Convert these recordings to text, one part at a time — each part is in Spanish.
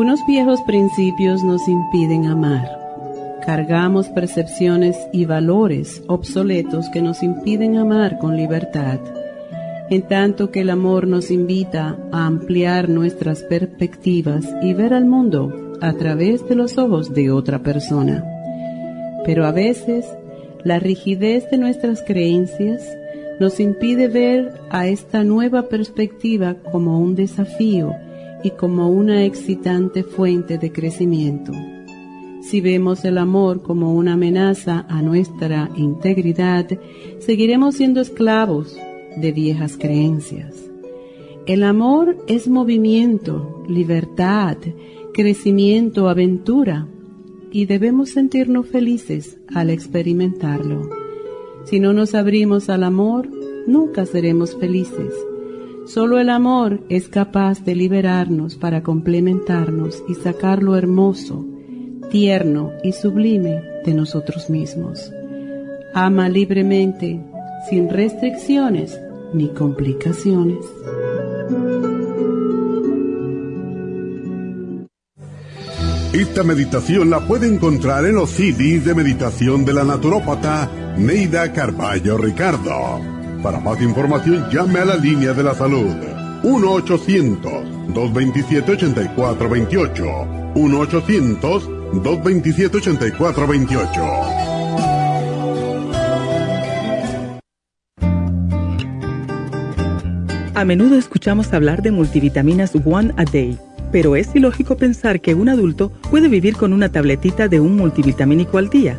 Unos viejos principios nos impiden amar. Cargamos percepciones y valores obsoletos que nos impiden amar con libertad, en tanto que el amor nos invita a ampliar nuestras perspectivas y ver al mundo a través de los ojos de otra persona. Pero a veces, la rigidez de nuestras creencias nos impide ver a esta nueva perspectiva como un desafío y como una excitante fuente de crecimiento. Si vemos el amor como una amenaza a nuestra integridad, seguiremos siendo esclavos de viejas creencias. El amor es movimiento, libertad, crecimiento, aventura, y debemos sentirnos felices al experimentarlo. Si no nos abrimos al amor, nunca seremos felices Solo el amor es capaz de liberarnos para complementarnos y sacar lo hermoso, tierno y sublime de nosotros mismos. Ama libremente, sin restricciones ni complicaciones. Esta meditación la puede encontrar en los CDs de meditación de la naturópata Neida Carballo Ricardo. Para más información llame a la línea de la salud 1-800-227-8428. 1-800-227-8428. A menudo escuchamos hablar de multivitaminas One a Day, pero es ilógico pensar que un adulto puede vivir con una tabletita de un multivitamínico al día.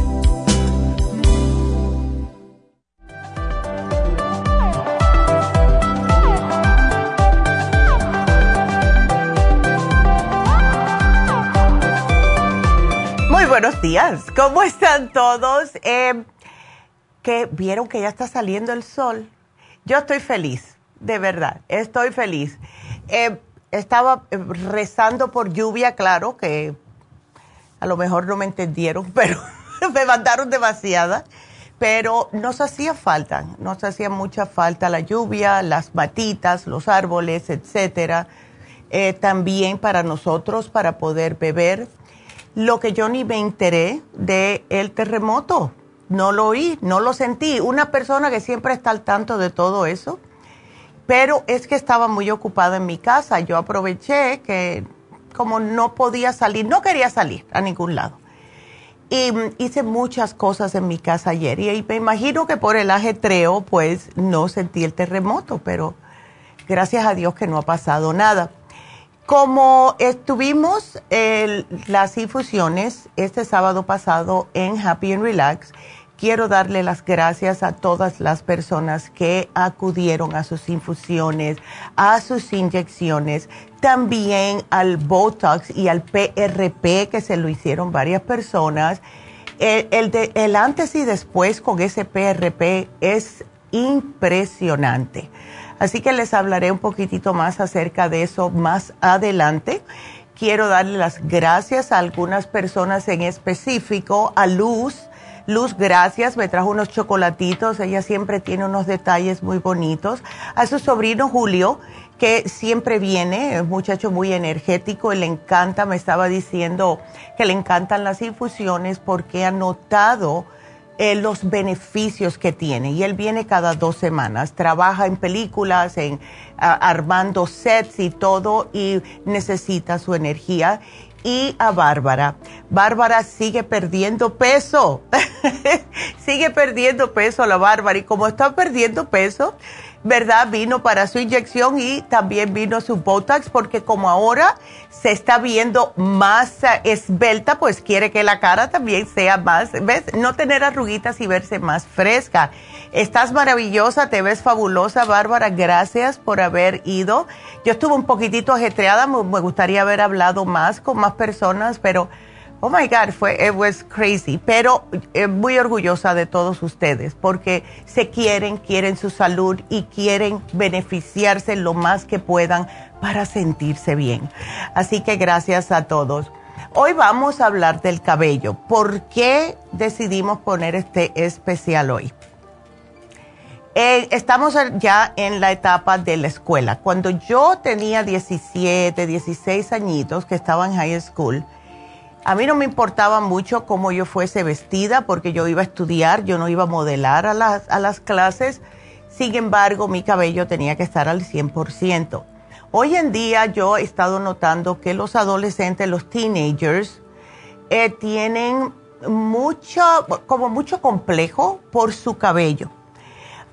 Buenos días. ¿Cómo están todos? Eh, que vieron que ya está saliendo el sol. Yo estoy feliz, de verdad, estoy feliz. Eh, estaba eh, rezando por lluvia, claro, que a lo mejor no me entendieron, pero me mandaron demasiada. Pero nos hacía falta, nos hacía mucha falta la lluvia, las matitas, los árboles, etcétera. también para nosotros, para poder beber lo que yo ni me enteré de el terremoto. No lo oí, no lo sentí. Una persona que siempre está al tanto de todo eso. Pero es que estaba muy ocupada en mi casa. Yo aproveché que como no podía salir, no quería salir a ningún lado. Y hice muchas cosas en mi casa ayer y me imagino que por el ajetreo pues no sentí el terremoto, pero gracias a Dios que no ha pasado nada. Como estuvimos las infusiones este sábado pasado en Happy and Relax, quiero darle las gracias a todas las personas que acudieron a sus infusiones, a sus inyecciones, también al Botox y al PRP que se lo hicieron varias personas. El, el antes y después con ese PRP es impresionante. Así que les hablaré un poquitito más acerca de eso más adelante. Quiero darle las gracias a algunas personas en específico, a Luz. Luz, gracias, me trajo unos chocolatitos, ella siempre tiene unos detalles muy bonitos. A su sobrino Julio, que siempre viene, es un muchacho muy energético le encanta, me estaba diciendo que le encantan las infusiones porque ha notado eh, los beneficios que tiene. Y él viene cada dos semanas, trabaja en películas, en armando sets y todo, y necesita su energía. Y a Bárbara. Bárbara sigue perdiendo peso. sigue perdiendo peso la Bárbara. Y como está perdiendo peso, ¿verdad? Vino para su inyección y también vino su Botox porque como ahora se está viendo más eh, esbelta, pues quiere que la cara también sea más, ¿ves? No tener arruguitas y verse más fresca. Estás maravillosa, te ves fabulosa, Bárbara. Gracias por haber ido. Yo estuve un poquitito ajetreada, me gustaría haber hablado más con más personas, pero Oh my God, fue, it was crazy. Pero eh, muy orgullosa de todos ustedes porque se quieren, quieren su salud y quieren beneficiarse lo más que puedan para sentirse bien. Así que gracias a todos. Hoy vamos a hablar del cabello. ¿Por qué decidimos poner este especial hoy? Eh, estamos ya en la etapa de la escuela. Cuando yo tenía 17, 16 añitos, que estaba en high school, a mí no me importaba mucho cómo yo fuese vestida porque yo iba a estudiar, yo no iba a modelar a las, a las clases. Sin embargo, mi cabello tenía que estar al 100%. Hoy en día yo he estado notando que los adolescentes, los teenagers, eh, tienen mucho, como mucho complejo por su cabello.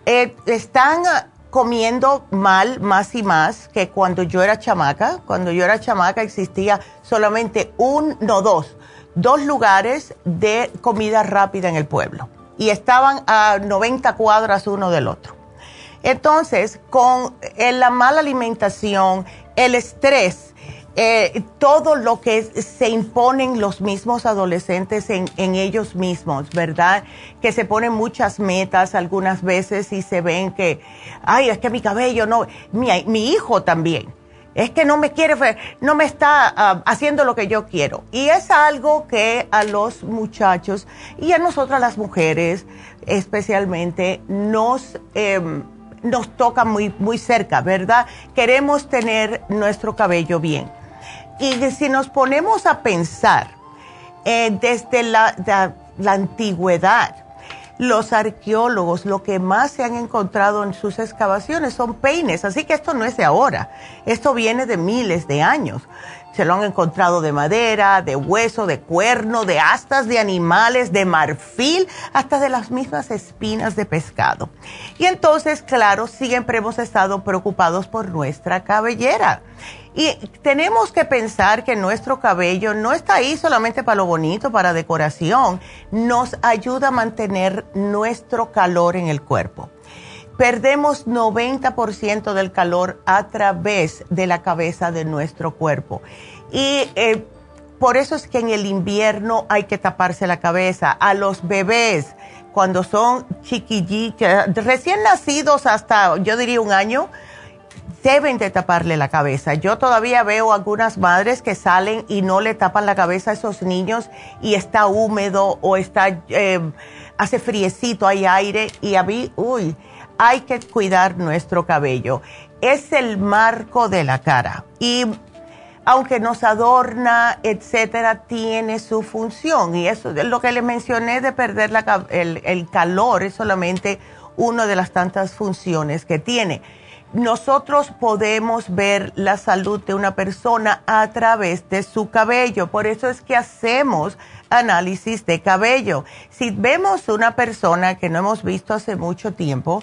Eh, están comiendo mal más y más que cuando yo era chamaca. Cuando yo era chamaca existía solamente un, no dos, dos lugares de comida rápida en el pueblo y estaban a 90 cuadras uno del otro. Entonces, con eh, la mala alimentación, el estrés, eh, todo lo que se imponen los mismos adolescentes en, ellos mismos, ¿verdad? Que se ponen muchas metas algunas veces y se ven que, ay, es que mi cabello no, mi, hijo también, es que no me quiere, no me está ah, haciendo lo que yo quiero. Y es algo que a los muchachos y a nosotras las mujeres especialmente nos... Em, nos toca muy, muy cerca, ¿verdad? Queremos tener nuestro cabello bien. Y si nos ponemos a pensar eh, desde la, la, antigüedad, los arqueólogos lo que más se han encontrado en sus excavaciones son peines, así que esto no es de ahora, esto viene de miles de años. Se lo han encontrado de madera, de hueso, de cuerno, de astas de animales, de marfil, hasta de las mismas espinas de pescado. Y entonces, claro, siempre hemos estado preocupados por nuestra cabellera. Y tenemos que pensar que nuestro cabello no está ahí solamente para lo bonito, para decoración, nos ayuda a mantener nuestro calor en el cuerpo. Perdemos 90% del calor a través de la cabeza de nuestro cuerpo. Y eh, por eso es que en el invierno hay que taparse la cabeza. A los bebés, cuando son chiquillitos, recién nacidos hasta, yo diría, un año, deben de taparle la cabeza. Yo todavía veo algunas madres que salen y no le tapan la cabeza a esos niños y está húmedo o está, eh, hace friecito, hay aire y a mí, uy, hay que cuidar nuestro cabello. Es el marco de la cara y aunque nos adorna, etcétera, tiene su función. Y eso es lo que le mencioné de perder el calor, es solamente una de las tantas funciones que tiene. Nosotros podemos ver la salud de una persona a través de su cabello. Por eso es que hacemos análisis de cabello. Si vemos una persona que no hemos visto hace mucho tiempo,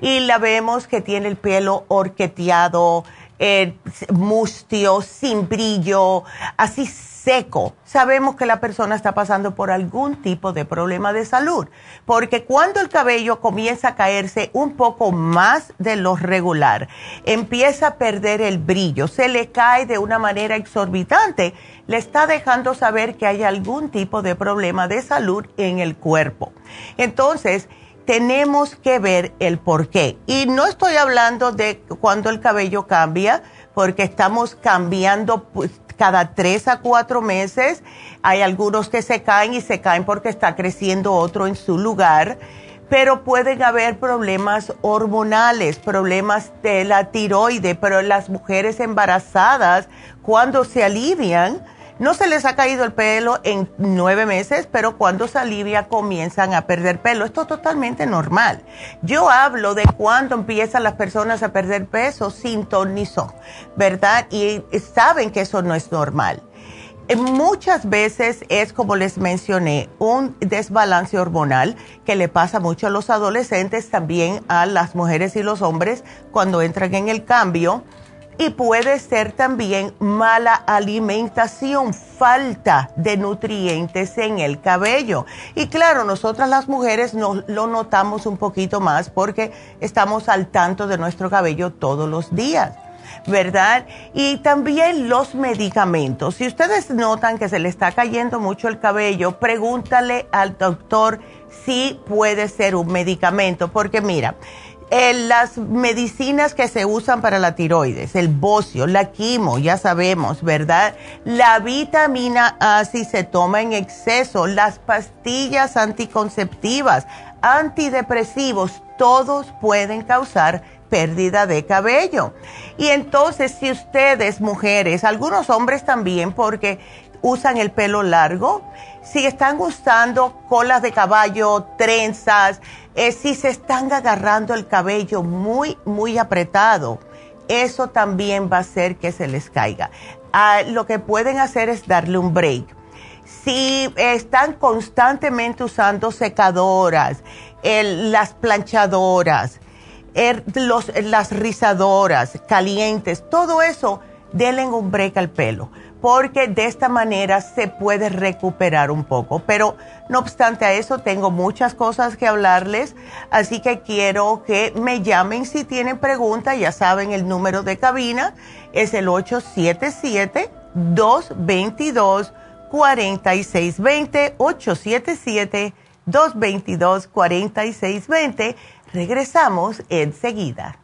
y la vemos que tiene el pelo orqueteado, eh, mustio, sin brillo, así seco. Sabemos que la persona está pasando por algún tipo de problema de salud, porque cuando el cabello comienza a caerse un poco más de lo regular, empieza a perder el brillo, se le cae de una manera exorbitante, le está dejando saber que hay algún tipo de problema de salud en el cuerpo. Entonces, tenemos que ver el por qué. Y no estoy hablando de cuando el cabello cambia, porque estamos cambiando pues, cada tres a cuatro meses. Hay algunos que se caen y se caen porque está creciendo otro en su lugar. Pero pueden haber problemas hormonales, problemas de la tiroide, pero las mujeres embarazadas, cuando se alivian, no se les ha caído el pelo en nueve meses, pero cuando se alivia comienzan a perder pelo. Esto es totalmente normal. Yo hablo de cuando empiezan las personas a perder peso sin ton ni son, ¿verdad? Y saben que eso no es normal. Eh, muchas veces es, como les mencioné, un desbalance hormonal que le pasa mucho a los adolescentes, también a las mujeres y los hombres cuando entran en el cambio y puede ser también mala alimentación, falta de nutrientes en el cabello. Y claro, nosotras las mujeres lo notamos un poquito más porque estamos al tanto de nuestro cabello todos los días. ¿verdad? Y también los medicamentos. Si ustedes notan que se le está cayendo mucho el cabello, pregúntale al doctor si puede ser un medicamento, porque mira, las medicinas que se usan para la tiroides, el bocio, la quimo, ya sabemos, ¿verdad? La vitamina A si se toma en exceso, las pastillas anticonceptivas, antidepresivos, todos pueden causar pérdida de cabello. Y entonces, si ustedes, mujeres, algunos hombres también, porque usan el pelo largo, si están usando colas de caballo, trenzas, eh, si se están agarrando el cabello muy, muy apretado, eso también va a hacer que se les caiga. Ah, lo que pueden hacer es darle un break. Si están constantemente usando secadoras, las planchadoras, las rizadoras calientes, todo eso, denle un break al pelo porque de esta manera se puede recuperar un poco. Pero no obstante a eso, tengo muchas cosas que hablarles, así que quiero que me llamen si tienen preguntas, ya saben el número de cabina, es el 877-222-4620, 877-222-4620. Regresamos enseguida.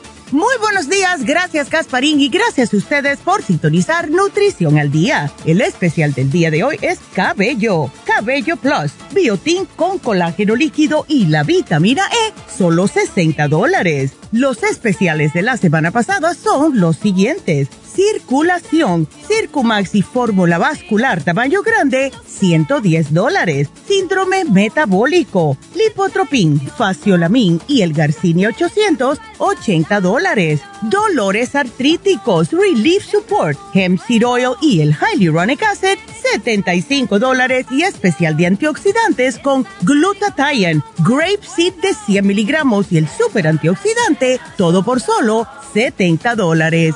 Muy buenos días, gracias Casparín y gracias a ustedes por sintonizar Nutrición al Día. El especial del día de hoy es Cabello, Cabello Plus, Biotin con colágeno líquido y la vitamina E solo 60 dólares. Los especiales de la semana pasada son los siguientes. Circulación, Circumax y fórmula vascular tamaño grande, 110 dólares. Síndrome metabólico, Lipotropin, Faciolamin y el Garcinia 800, 80 dólares. Dolores artríticos, Relief Support, Hemp Seed Oil y el Hyaluronic Acid, 75 dólares y especial de antioxidantes con glutathione, Grape Seed de 100 miligramos y el super antioxidante, todo por solo 70 dólares.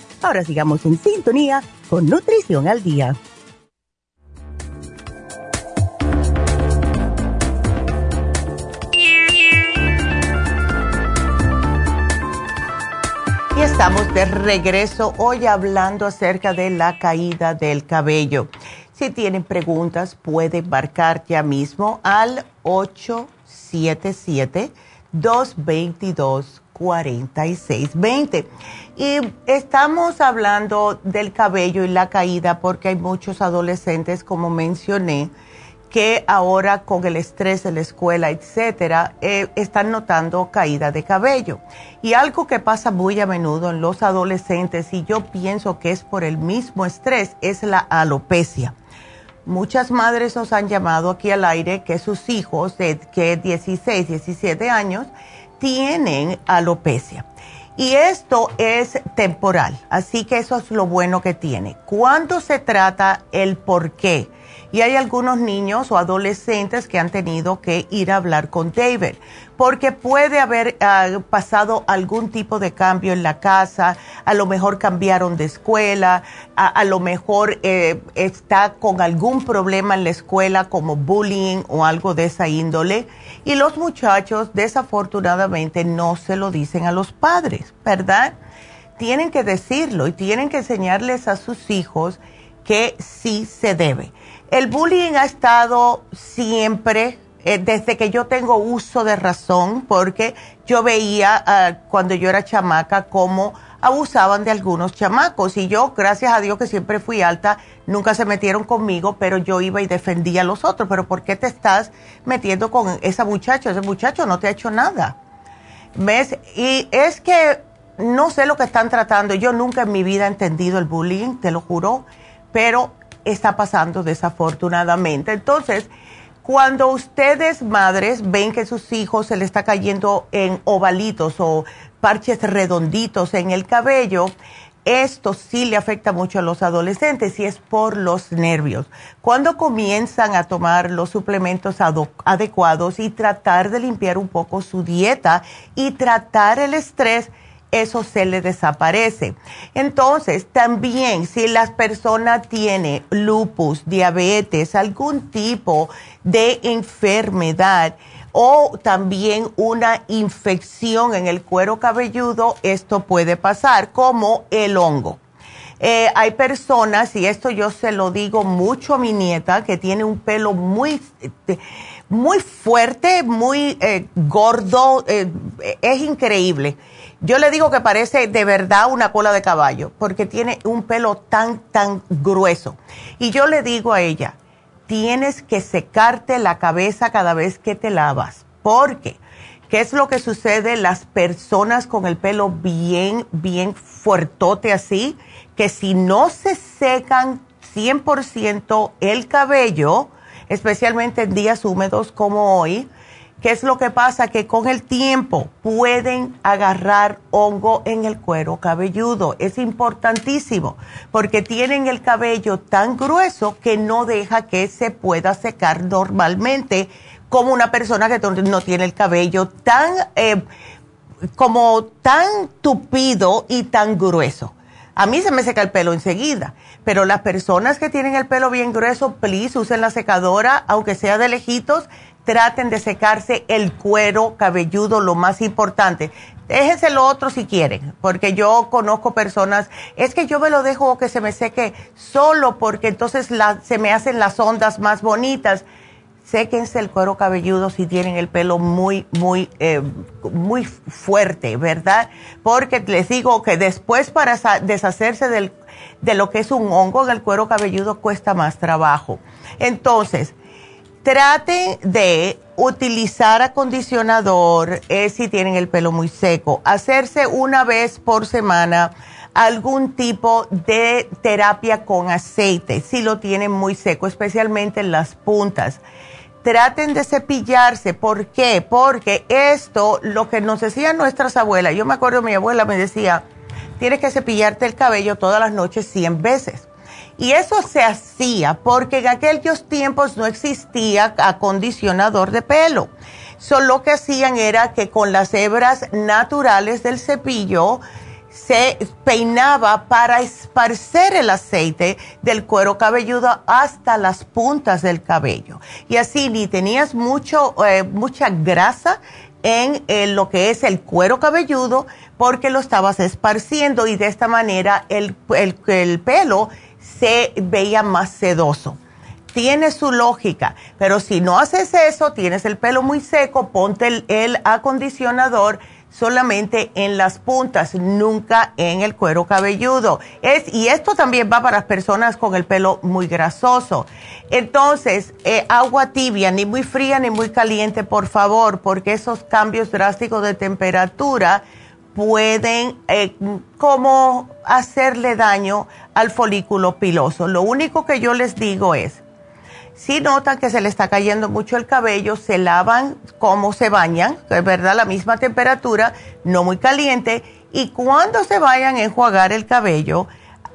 Ahora sigamos en sintonía con Nutrición al Día. Y estamos de regreso hoy hablando acerca de la caída del cabello. Si tienen preguntas, pueden marcar ya mismo al 877 222 4620. Y estamos hablando del cabello y la caída porque hay muchos adolescentes, como mencioné, que ahora con el estrés de la escuela, etcétera, eh, están notando caída de cabello. Y algo que pasa muy a menudo en los adolescentes, y yo pienso que es por el mismo estrés, es la alopecia. Muchas madres nos han llamado aquí al aire que sus hijos de que 16, 17 años tienen alopecia. Y esto es temporal, así que eso es lo bueno que tiene. Cuando se trata el por qué, y hay algunos niños o adolescentes que han tenido que ir a hablar con David, porque puede haber ah, pasado algún tipo de cambio en la casa, a lo mejor cambiaron de escuela, a, lo mejor eh, está con algún problema en la escuela como bullying o algo de esa índole, y los muchachos desafortunadamente no se lo dicen a los padres, ¿verdad? Tienen que decirlo y tienen que enseñarles a sus hijos que sí se debe. El bullying ha estado siempre, eh, desde que yo tengo uso de razón, porque yo veía ah, cuando yo era chamaca cómo abusaban de algunos chamacos y yo, gracias a Dios que siempre fui alta, nunca se metieron conmigo, pero yo iba y defendía a los otros. Pero ¿por qué te estás metiendo con esa muchacha? Ese muchacho no te ha hecho nada. ¿Ves? Y es que no sé lo que están tratando. Yo nunca en mi vida he entendido el bullying, te lo juro, pero está pasando desafortunadamente. Entonces, cuando ustedes, madres, ven que sus hijos se le está cayendo en ovalitos o parches redonditos en el cabello, esto sí le afecta mucho a los adolescentes y es por los nervios. Cuando comienzan a tomar los suplementos adecuados y tratar de limpiar un poco su dieta y tratar el estrés, eso se le desaparece. Entonces, también si la persona tiene lupus, diabetes, algún tipo de enfermedad o también una infección en el cuero cabelludo, esto puede pasar como el hongo. Eh, hay personas, y esto yo se lo digo mucho a mi nieta, que tiene un pelo muy, muy fuerte, muy eh, gordo, eh, es increíble yo le digo que parece de verdad una cola de caballo, porque tiene un pelo tan, tan grueso. Y yo le digo a ella, tienes que secarte la cabeza cada vez que te lavas, porque ¿qué es lo que sucede? Las personas con el pelo bien, bien fuertote así, que si no se secan 100% el cabello, especialmente en días húmedos como hoy, ¿Qué es lo que pasa? Que con el tiempo pueden agarrar hongo en el cuero cabelludo. Es importantísimo porque tienen el cabello tan grueso que no deja que se pueda secar normalmente como una persona que no tiene el cabello tan, eh, como tan tupido y tan grueso. A mí se me seca el pelo enseguida, pero las personas que tienen el pelo bien grueso, please usen la secadora, aunque sea de lejitos, traten de secarse el cuero cabelludo, lo más importante. Déjense lo otro si quieren, porque yo conozco personas, es que yo me lo dejo que se me seque solo porque entonces se me hacen las ondas más bonitas. Séquense el cuero cabelludo si tienen el pelo muy, muy, eh, muy fuerte, ¿verdad? Porque les digo que después para deshacerse del, de lo que es un hongo en el cuero cabelludo cuesta más trabajo. Entonces, Traten de utilizar acondicionador eh, si tienen el pelo muy seco. Hacerse una vez por semana algún tipo de terapia con aceite si lo tienen muy seco, especialmente en las puntas. Traten de cepillarse. ¿Por qué? Porque esto, lo que nos decían nuestras abuelas, yo me acuerdo mi abuela me decía, tienes que cepillarte el cabello todas las noches 100 veces. Y eso se hacía porque en aquellos tiempos no existía acondicionador de pelo. Solo lo que hacían era que con las hebras naturales del cepillo se peinaba para esparcer el aceite del cuero cabelludo hasta las puntas del cabello. Y así ni tenías mucho, eh, mucha grasa en eh, lo que es el cuero cabelludo porque lo estabas esparciendo y de esta manera el, el pelo se veía más sedoso. Tiene su lógica, pero si no haces eso, tienes el pelo muy seco, ponte el, acondicionador solamente en las puntas, nunca en el cuero cabelludo. Y esto también va para las personas con el pelo muy grasoso. Entonces, eh, agua tibia, ni muy fría ni muy caliente, por favor, porque esos cambios drásticos de temperatura pueden eh, como hacerle daño al folículo piloso. Lo único que yo les digo es, si notan que se le está cayendo mucho el cabello, se lavan como se bañan, es verdad, la misma temperatura, no muy caliente, y cuando se vayan a enjuagar el cabello,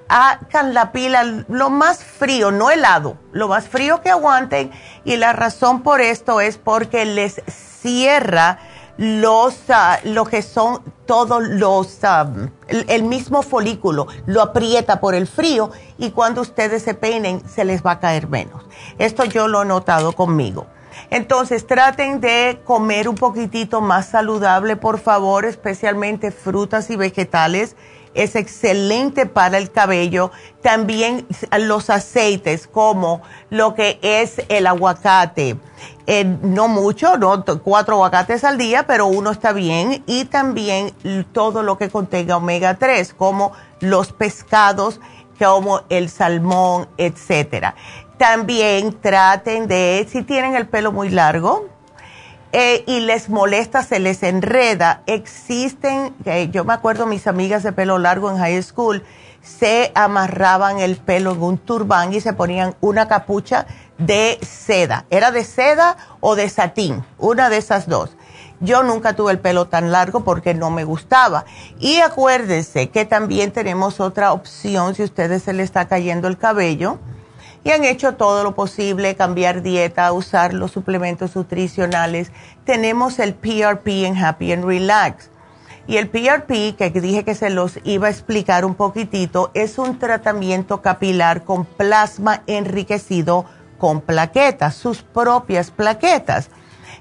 hagan la pila lo más frío, no helado, lo más frío que aguanten, y la razón por esto es porque les cierra los, uh, lo que son todos los, ah, el, mismo folículo, lo aprieta por el frío y cuando ustedes se peinen se les va a caer menos. Esto yo lo he notado conmigo. Entonces traten de comer un poquitito más saludable, por favor, especialmente frutas y vegetales. Es excelente para el cabello. También los aceites como lo que es el aguacate eh, no mucho, no cuatro aguacates al día, pero uno está bien. Y también todo lo que contenga omega 3, como los pescados, como el salmón, etcétera. También traten de, si tienen el pelo muy largo eh, y les molesta, se les enreda, existen, eh, yo me acuerdo mis amigas de pelo largo en high school, se amarraban el pelo en un turbán y se ponían una capucha de seda. ¿Era de seda o de satín? Una de esas dos. Yo nunca tuve el pelo tan largo porque no me gustaba. Y acuérdense que también tenemos otra opción si a ustedes se les está cayendo el cabello y han hecho todo lo posible, cambiar dieta, usar los suplementos nutricionales. Tenemos el PRP en Happy and Relax y el PRP, que dije que se los iba a explicar un poquitito, es un tratamiento capilar con plasma enriquecido con plaquetas, sus propias plaquetas.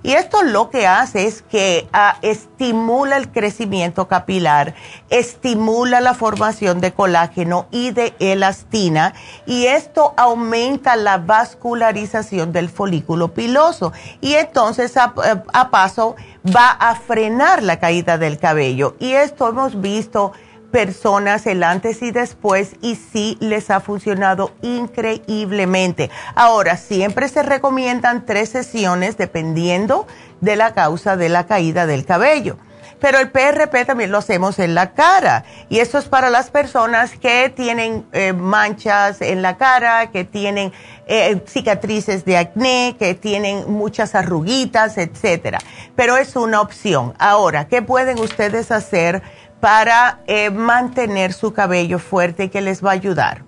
Y esto lo que hace es que ah, estimula el crecimiento capilar, estimula la formación de colágeno y de elastina y esto aumenta la vascularización del folículo piloso y entonces a, a paso va a frenar la caída del cabello. Y esto hemos visto personas el antes y después y sí les ha funcionado increíblemente. Ahora, siempre se recomiendan tres sesiones dependiendo de la causa de la caída del cabello. Pero el PRP también lo hacemos en la cara y esto es para las personas que tienen eh, manchas en la cara, que tienen eh, cicatrices de acné, que tienen muchas arruguitas, etcétera. Pero es una opción. Ahora, ¿qué pueden ustedes hacer? Para eh, mantener su cabello fuerte que les va a ayudar.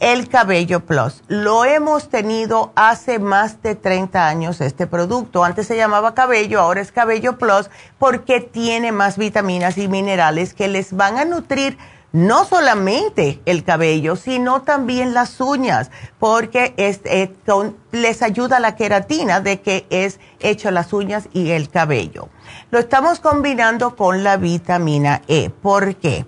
El Cabello Plus. Lo hemos tenido hace más de 30 años este producto. Antes se llamaba Cabello, ahora es Cabello Plus porque tiene más vitaminas y minerales que les van a nutrir no solamente el cabello, sino también las uñas, porque es, eh, les ayuda la queratina de que es hecho las uñas y el cabello. Lo estamos combinando con la vitamina E. ¿Por qué?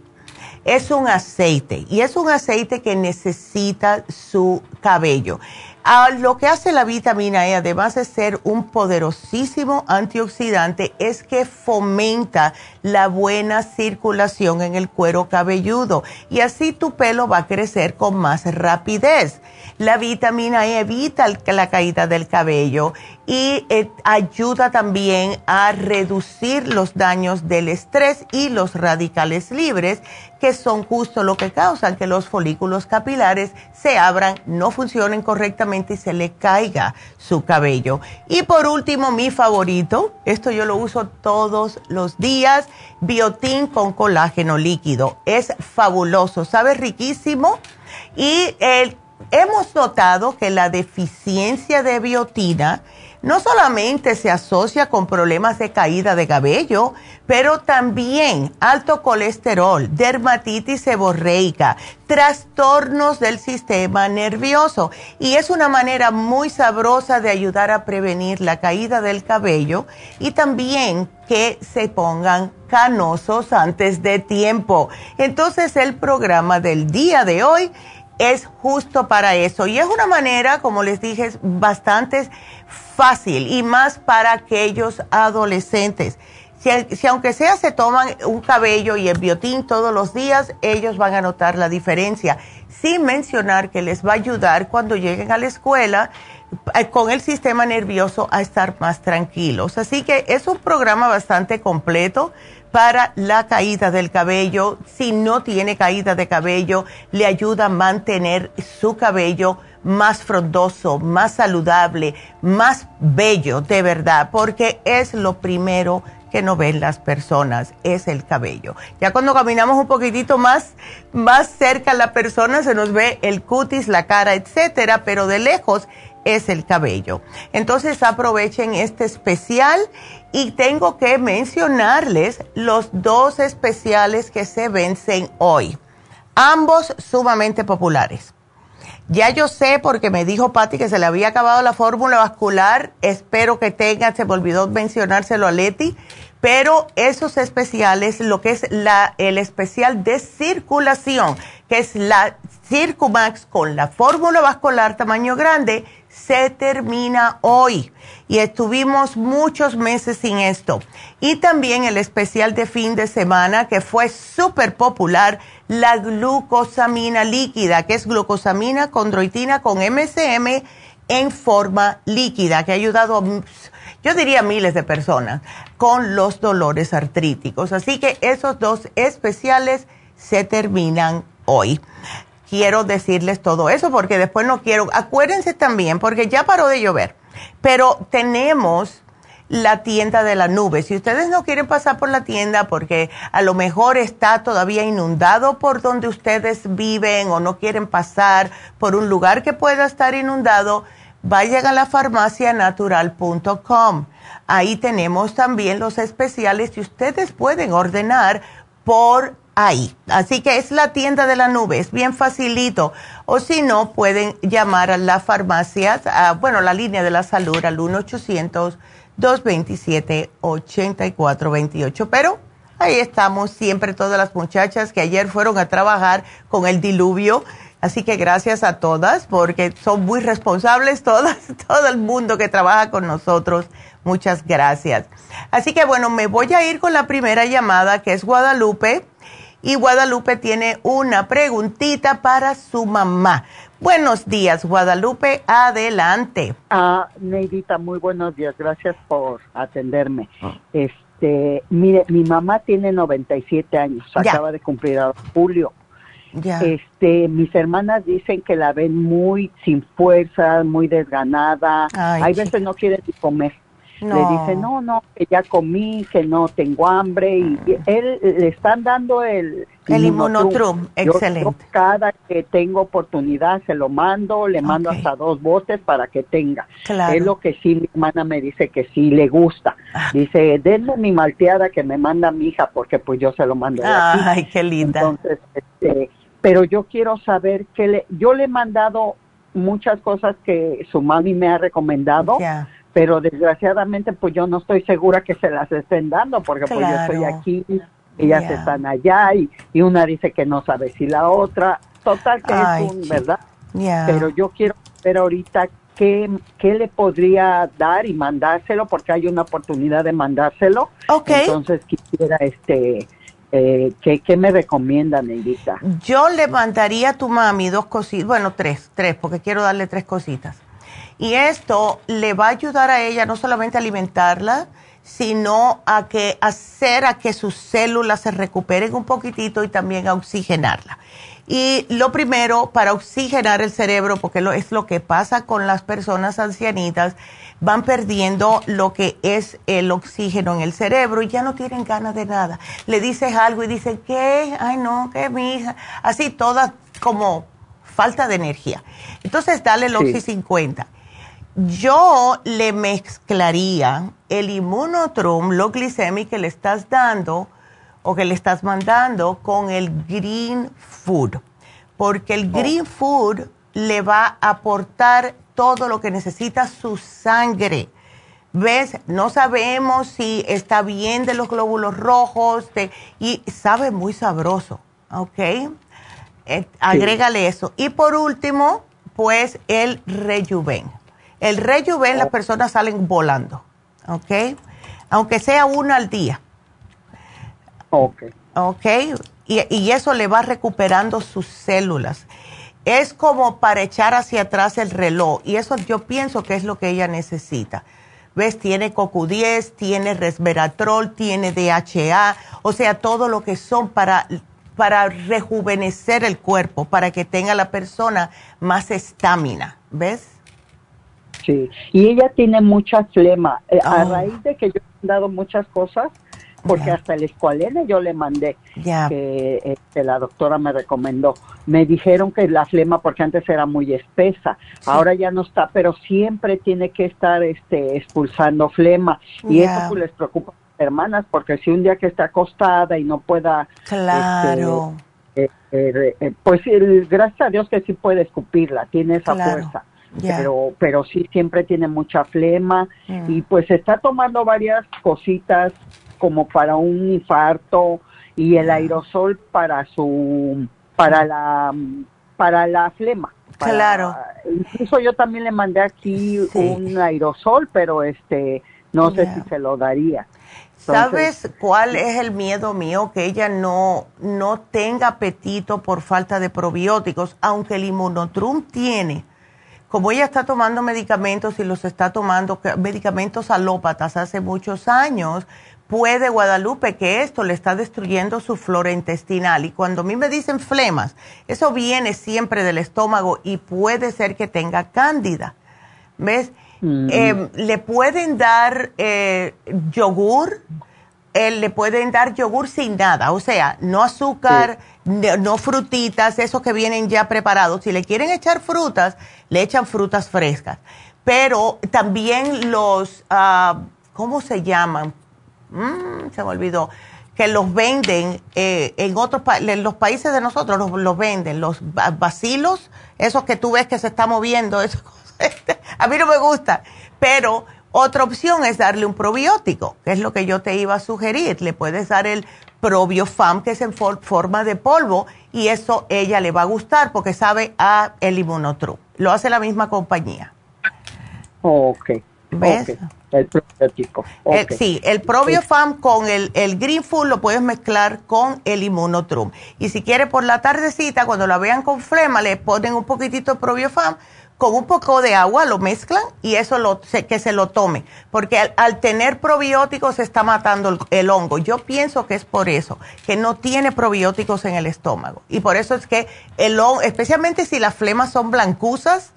Es un aceite y es un aceite que necesita su cabello. Ah, lo que hace la vitamina E, además de ser un poderosísimo antioxidante, es que fomenta la buena circulación en el cuero cabelludo y así tu pelo va a crecer con más rapidez. La vitamina E evita la caída del cabello y eh, ayuda también a reducir los daños del estrés y los radicales libres, que son justo lo que causan que los folículos capilares se abran, no funcionen correctamente y se le caiga su cabello. Y por último, mi favorito, esto yo lo uso todos los días, biotín con colágeno líquido. Es fabuloso, sabe riquísimo y el hemos notado que la deficiencia de biotina no solamente se asocia con problemas de caída de cabello, pero también alto colesterol, dermatitis seborreica, trastornos del sistema nervioso. Y es una manera muy sabrosa de ayudar a prevenir la caída del cabello y también que se pongan canosos antes de tiempo. Entonces el programa del día de hoy es justo para eso. Y es una manera, como les dije, bastante fácil y más para aquellos adolescentes. Si, aunque sea se toman un cabello y el biotín todos los días, ellos van a notar la diferencia. Sin mencionar que les va a ayudar cuando lleguen a la escuela eh, con el sistema nervioso a estar más tranquilos. Así que es un programa bastante completo para la caída del cabello. Si no tiene caída de cabello, le ayuda a mantener su cabello más frondoso, más saludable, más bello, de verdad, porque es lo primero que no ven las personas, es el cabello. Ya cuando caminamos un poquitito más, más cerca a la persona, se nos ve el cutis, la cara, etcétera, pero de lejos es el cabello. Entonces aprovechen este especial y tengo que mencionarles los dos especiales que se vencen hoy, ambos sumamente populares. Ya yo sé porque me dijo Patti que se le había acabado la fórmula vascular, espero que tenga, se me olvidó mencionárselo a Leti, pero esos especiales, lo que es la, el especial de circulación, que es la Circumax con la fórmula vascular tamaño grande, se termina hoy. Y estuvimos muchos meses sin esto. Y también el especial de fin de semana que fue súper popular, la glucosamina líquida, que es glucosamina condroitina con MSM en forma líquida, que ha ayudado, a, yo diría miles de personas, con los dolores artríticos. Así que esos dos especiales se terminan hoy quiero decirles todo eso porque después no quiero. Acuérdense también, porque ya paró de llover, pero tenemos la tienda de la nube. Si ustedes no quieren pasar por la tienda porque a lo mejor está todavía inundado por donde ustedes viven o no quieren pasar por un lugar que pueda estar inundado, vayan a la farmacianatural.com. Ahí tenemos también los especiales y ustedes pueden ordenar por ahí. Así que es la tienda de la nube, es bien facilito. O si no, pueden llamar a la farmacia, bueno, la línea de la salud al 1-800-227-8428. Pero ahí estamos siempre todas las muchachas que ayer fueron a trabajar con el diluvio. Así que gracias a todas porque son muy responsables todas, todo el mundo que trabaja con nosotros. Muchas gracias. Así que bueno, me voy a ir con la primera llamada que es Guadalupe y Guadalupe tiene una preguntita para su mamá. Buenos días, Guadalupe, adelante. Ah, Neidita, muy buenos días, gracias por atenderme. Ah. Este, mire, mi mamá tiene 97 años, acaba de cumplir a julio. Ya. Este, mis hermanas dicen que la ven muy sin fuerza, muy desganada. Hay veces no quiere ni Le dice, no, no, que ya comí, que no tengo hambre. Y, él le están dando el... El inmunotrum, excelente. cada que tengo oportunidad se lo mando, le mando hasta dos botes para que tenga. Claro. Es lo que sí mi hermana me dice que sí le gusta. Ah. Dice, denle mi malteada que me manda mi hija porque pues yo se lo mando. Ay, qué linda. Entonces, este, pero yo quiero saber que le, yo le he mandado muchas cosas que su mami me ha recomendado, pero desgraciadamente pues yo no estoy segura que se las estén dando porque pues yo estoy aquí, ellas están allá y, y, una dice que no sabe si la otra, total que es un, ¿verdad? Pero yo quiero ver ahorita qué, qué le podría dar y mandárselo porque hay una oportunidad de mandárselo. Entonces quisiera este eh, ¿qué, ¿qué, me recomienda, Neidita? Yo le mandaría a tu mami dos cositas, bueno, tres, tres, porque quiero darle tres cositas. Y esto le va a ayudar a ella no solamente a alimentarla, sino a que hacer a que sus células se recuperen un poquitito y también a oxigenarla. Y lo primero, para oxigenar el cerebro, porque lo, es lo que pasa con las personas ancianitas, van perdiendo lo que es el oxígeno en el cerebro y ya no tienen ganas de nada. Le dices algo y dicen, ¿qué? Ay, no, ¿qué, mi hija? Así, toda como falta de energía. Entonces, dale el Oxy 50. Yo le mezclaría el inmunotrum, lo glicémico que le estás dando o que le estás mandando con el green food, porque el oh. green food le va a aportar todo lo que necesita su sangre. ¿Ves? No sabemos si está bien de los glóbulos rojos y sabe muy sabroso, ¿ok? Eh, agrégale eso. Y por último, pues el rejuven. El rejuven, las oh. personas salen volando, ¿ok? Aunque sea uno al día. Ok. Ok, y, y eso le va recuperando sus células es como para echar hacia atrás el reloj y eso yo pienso que es lo que ella necesita. ¿Ves? Tiene CoQ10, tiene resveratrol, tiene DHA, o sea, todo lo que son para, para rejuvenecer el cuerpo, para que tenga la persona más estamina, ¿ves? Sí, y ella tiene mucha flema. Eh, a oh. raíz de que yo he dado muchas cosas, porque hasta el escualene yo le mandé, que este, la doctora me recomendó. Me dijeron que la flema, porque antes era muy espesa, ahora ya no está, pero siempre tiene que estar este, expulsando flema. Y eso pues, les preocupa a las hermanas, porque si un día que está acostada y no pueda... Claro. Este, eh, eh, pues gracias a Dios que sí puede escupirla, tiene esa fuerza. Pero pero sí siempre tiene mucha flema y pues está tomando varias cositas como para un infarto y el aerosol para su para la para la flema. claro. Incluso yo también le mandé aquí un aerosol, pero este no sé si se lo daría. ¿Sabes cuál es el miedo mío? Que ella no, no tenga apetito por falta de probióticos, aunque el inmunotrum tiene. Como ella está tomando medicamentos y los está tomando, medicamentos alópatas hace muchos años, puede Guadalupe que esto le está destruyendo su flora intestinal. Y cuando a mí me dicen flemas, eso viene siempre del estómago y puede ser que tenga cándida. ¿Ves? Mm. Em, le pueden dar eh, yogur, eh, le pueden dar yogur sin nada, o sea, no azúcar, no, frutitas, esos que vienen ya preparados. Si le quieren echar frutas, le echan frutas frescas. Pero también los, uh, ¿cómo se llaman? Mm, se me olvidó, que los venden eh, en otros en los países de nosotros, los, venden, los vacilos, esos que tú ves que se está moviendo, eso, a mí no me gusta, pero otra opción es darle un probiótico, que es lo que yo te iba a sugerir, le puedes dar el probiofam, que es en forma de polvo, y eso ella le va a gustar porque sabe a el inmunotru. Lo hace la misma compañía. Ok. ¿Ves? El probiótico. sí, el probiofam con el, el Green Food lo puedes mezclar con el Immunotrum. Y si quieres por la tardecita, cuando la vean con flema, le ponen un poquitito de probiofam con un poco de agua, lo mezclan y eso lo, que se lo tome. Porque al, tener probióticos se está matando el, hongo. Yo pienso que es por eso, que no tiene probióticos en el estómago. Y por eso es que el hongo, especialmente si las flemas son blancuzas,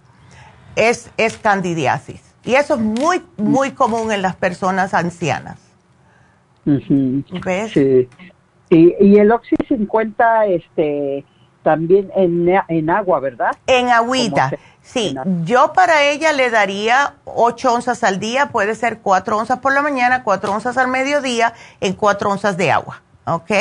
es, es candidiasis. Y eso es muy, muy común en las personas ancianas. ¿Ves? Sí. Y, el Oxy 50, este, también en, en agua, ¿verdad? En agüita. Sí, yo para ella le daría 8 onzas al día, puede ser 4 onzas por la mañana, 4 onzas al mediodía, en 4 onzas de agua, ¿ok?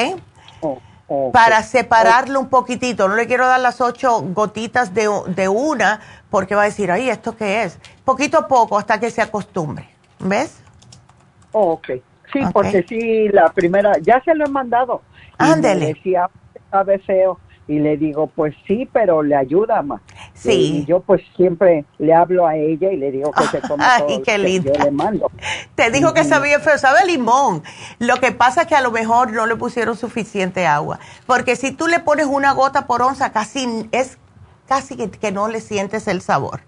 Oh, para separarlo un poquitito. No le quiero dar las ocho gotitas de, de una porque va a decir, ay, ¿esto qué es? Poquito a poco hasta que se acostumbre. ¿Ves? Oh, ok. Sí, porque sí, la primera, ya se lo he mandado. Ándele. Decía, sabe feo. Y le digo, pues sí, pero le ayuda más. Sí. Y yo pues siempre le hablo a ella y le digo que se tome Ay, qué lindo. yo le mando. Te dijo que sabía feo, sabe limón. Lo que pasa es que a lo mejor no le pusieron suficiente agua. Porque si tú le pones una gota por onza, casi es casi que no le sientes el sabor.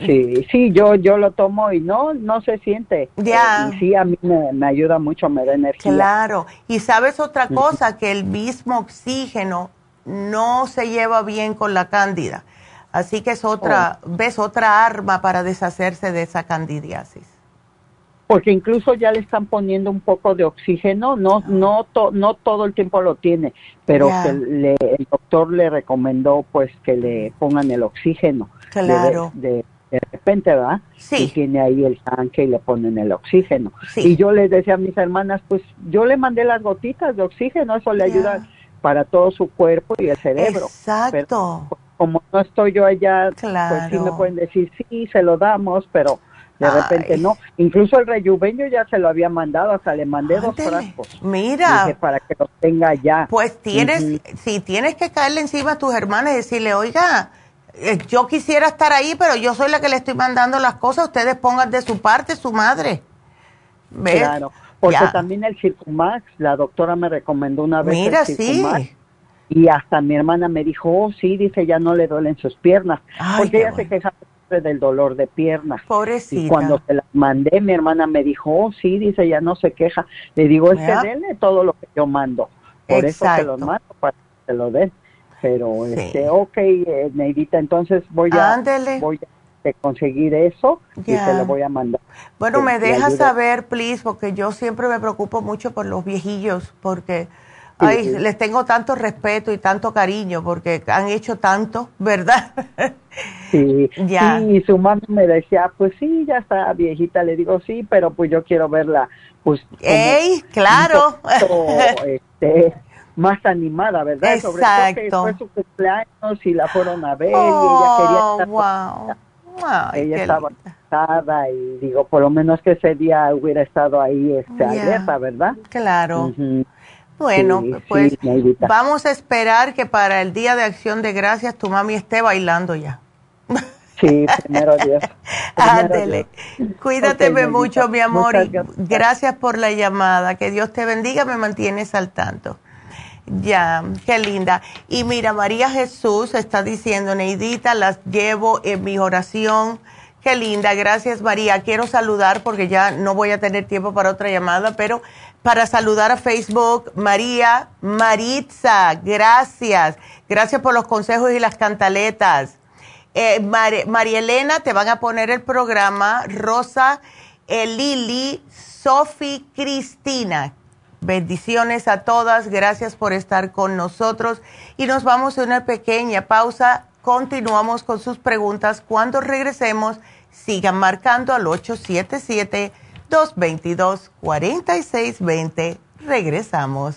Sí, sí, yo yo lo tomo y no no se siente. Ya. y sí, a mí me, ayuda mucho, me da energía. Claro. Y sabes otra cosa, que el mismo oxígeno no se lleva bien con la cándida. Así que es otra, oh. ves, otra arma para deshacerse de esa candidiasis. Porque incluso ya le están poniendo un poco de oxígeno, no ah. no no todo el tiempo lo tiene, pero el doctor le recomendó pues que le pongan el oxígeno. Claro. de, de repente, ¿verdad? Sí. Y tiene ahí el tanque y le ponen el oxígeno. Y yo les decía a mis hermanas, pues yo le mandé las gotitas de oxígeno, eso le ayuda para todo su cuerpo y el cerebro. Exacto. Como no estoy yo allá, pues sí me pueden decir, sí, se lo damos, pero de repente no. Incluso el rejuveño ya se lo había mandado, hasta le mandé dos frascos. Mira. para que lo tenga ya. Pues tienes, si tienes que caerle encima a tus hermanas y decirle, oiga, eh, yo quisiera estar ahí, pero yo soy la que le estoy mandando las cosas, ustedes pongan de su parte su madre. Claro, porque también el Circumax, la doctora me recomendó una vez Mira, el Circumax, sí. Y hasta mi hermana me dijo, oh, sí, dice, ya no le duelen sus piernas. porque ella se queja del dolor de piernas. Pobrecita. Y cuando se las mandé, mi hermana me dijo, oh, sí, dice, ya no se queja. Le digo, es que denle todo lo que yo mando. Por eso se los mando, para que se lo den pero este, ok, eh, Neidita, entonces voy a, voy a conseguir eso y te lo voy a mandar. Bueno, me dejas saber, please, porque yo siempre me preocupo mucho por los viejillos, porque ay, les tengo tanto respeto y tanto cariño, porque han hecho tanto, ¿verdad? Sí, ya. y su mamá me decía, pues sí, ya está viejita, le digo, sí, pero pues yo quiero verla, pues... ¡Ey, claro! este, más animada, ¿verdad? Exacto. Sobre todo que fue su cumpleaños y la fueron a ver y ella quería oh, estar wow. Ella estaba cansada y digo, por lo menos que ese día hubiera estado ahí este, alerta, ¿verdad? Claro. Bueno, pues vamos a esperar que para el Día de Acción de Gracias tu mami esté bailando ya. Sí, primero Dios. Ándele. Cuídate mucho, mi amor. Y gracias por la llamada. Que Dios te bendiga, me mantienes al tanto. Ya, qué linda. Y mira, María Jesús está diciendo, Neidita, las llevo en mi oración. Qué linda, gracias María. Quiero saludar porque ya no voy a tener tiempo para otra llamada, pero para saludar a Facebook, María Maritza, gracias. Gracias por los consejos y las cantaletas. Eh, María Elena, te van a poner el programa Rosa, eh, Lili, Sofi, Cristina. Bendiciones a todas, gracias por estar con nosotros y nos vamos a una pequeña pausa. Continuamos con sus preguntas. Cuando regresemos, sigan marcando al 877-222-4620. Regresamos.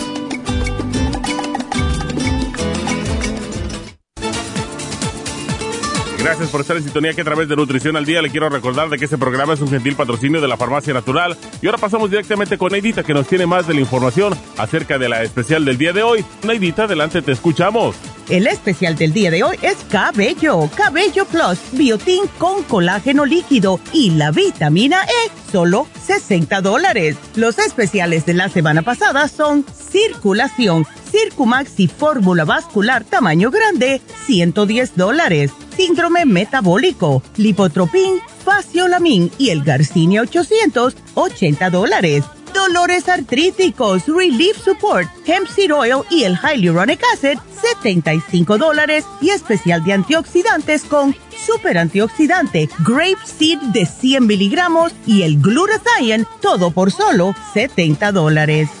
Gracias por estar en sintonía que a través de Nutrición al Día le quiero recordar de que este programa es un gentil patrocinio de la Farmacia Natural. Y ahora pasamos directamente con Neidita que nos tiene más de la información acerca de la especial del día de hoy. Neidita, adelante, te escuchamos. El especial del día de hoy es Cabello, Cabello Plus, Biotin con colágeno líquido y la vitamina E, solo 60 dólares. Los especiales de la semana pasada son Circulación, Circumax y Fórmula Vascular tamaño grande, 110 dólares síndrome metabólico, lipotropín, faciolamin y el Garcinia 800, 80 dólares. Dolores artríticos, Relief Support, Hemp Seed Oil y el Hyaluronic Acid, 75 dólares. Y especial de antioxidantes con Super Antioxidante, Grape Seed de 100 miligramos y el Glutathione, todo por solo 70 dólares.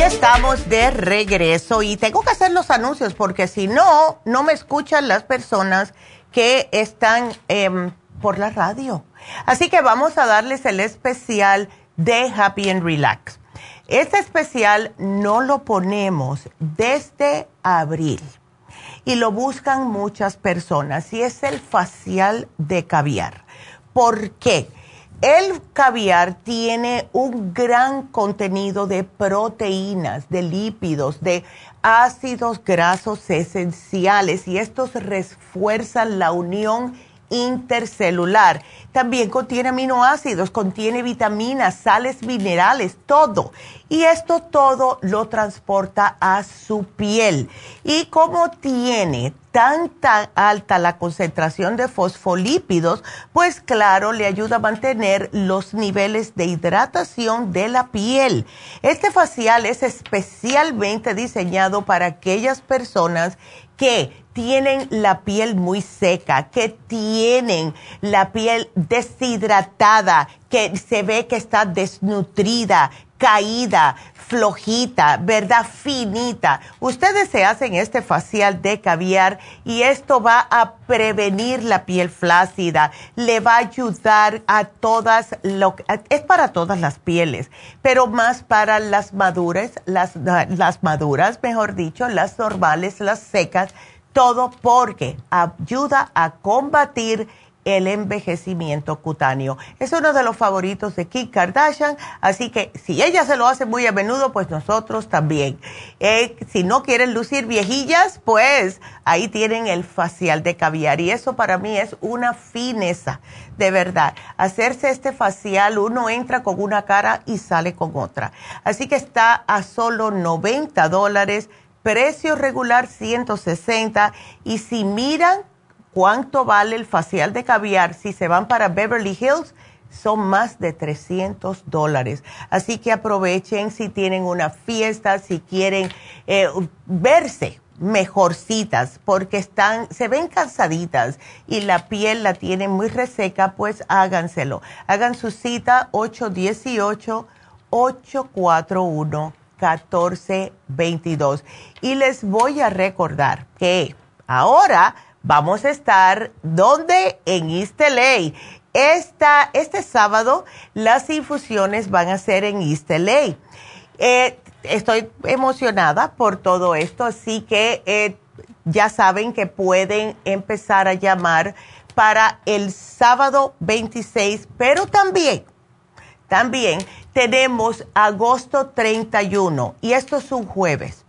Estamos de regreso y tengo que hacer los anuncios porque si no, no me escuchan las personas que están em, por la radio. Así que vamos a darles el especial de Happy and Relax. Este especial no lo ponemos desde abril y lo buscan muchas personas y es el facial de caviar. ¿Por qué? El caviar tiene un gran contenido de proteínas, de lípidos, de ácidos grasos esenciales y estos refuerzan la unión intercelular. También contiene aminoácidos, contiene vitaminas, sales minerales, todo. Y esto todo lo transporta a su piel. Y como tiene tanta alta la concentración de fosfolípidos, pues claro, le ayuda a mantener los niveles de hidratación de la piel. Este facial es especialmente diseñado para aquellas personas que tienen la piel muy seca, que tienen la piel deshidratada, que se ve que está desnutrida, caída, flojita, ¿verdad? Finita. Ustedes se hacen este facial de caviar y esto va a prevenir la piel flácida, le va a ayudar a todas, lo, es para todas las pieles, pero más para las maduras, las, las maduras, mejor dicho, las normales, las secas, todo porque ayuda a combatir el envejecimiento cutáneo. Es uno de los favoritos de Kim Kardashian, así que si ella se lo hace muy a menudo, pues nosotros también. Eh, si no quieren lucir viejillas, pues ahí tienen el facial de caviar y eso para mí es una fineza, de verdad. Hacerse este facial, uno entra con una cara y sale con otra. Así que está a solo 90 dólares, precio regular 160 y si miran cuánto vale el facial de caviar si se van para Beverly Hills. Son más de 300 dólares. Así que aprovechen si tienen una fiesta, si quieren eh, verse mejorcitas porque están, se ven cansaditas y la piel la tienen muy reseca, pues háganselo. Hagan su cita 818-841-1422. Y les voy a recordar que ahora vamos a estar donde en East LA. Esta, este sábado las infusiones van a ser en East LA. Eh, estoy emocionada por todo esto, así que eh, ya saben que pueden empezar a llamar para el sábado 26, pero también, también tenemos agosto 31 y esto es un jueves.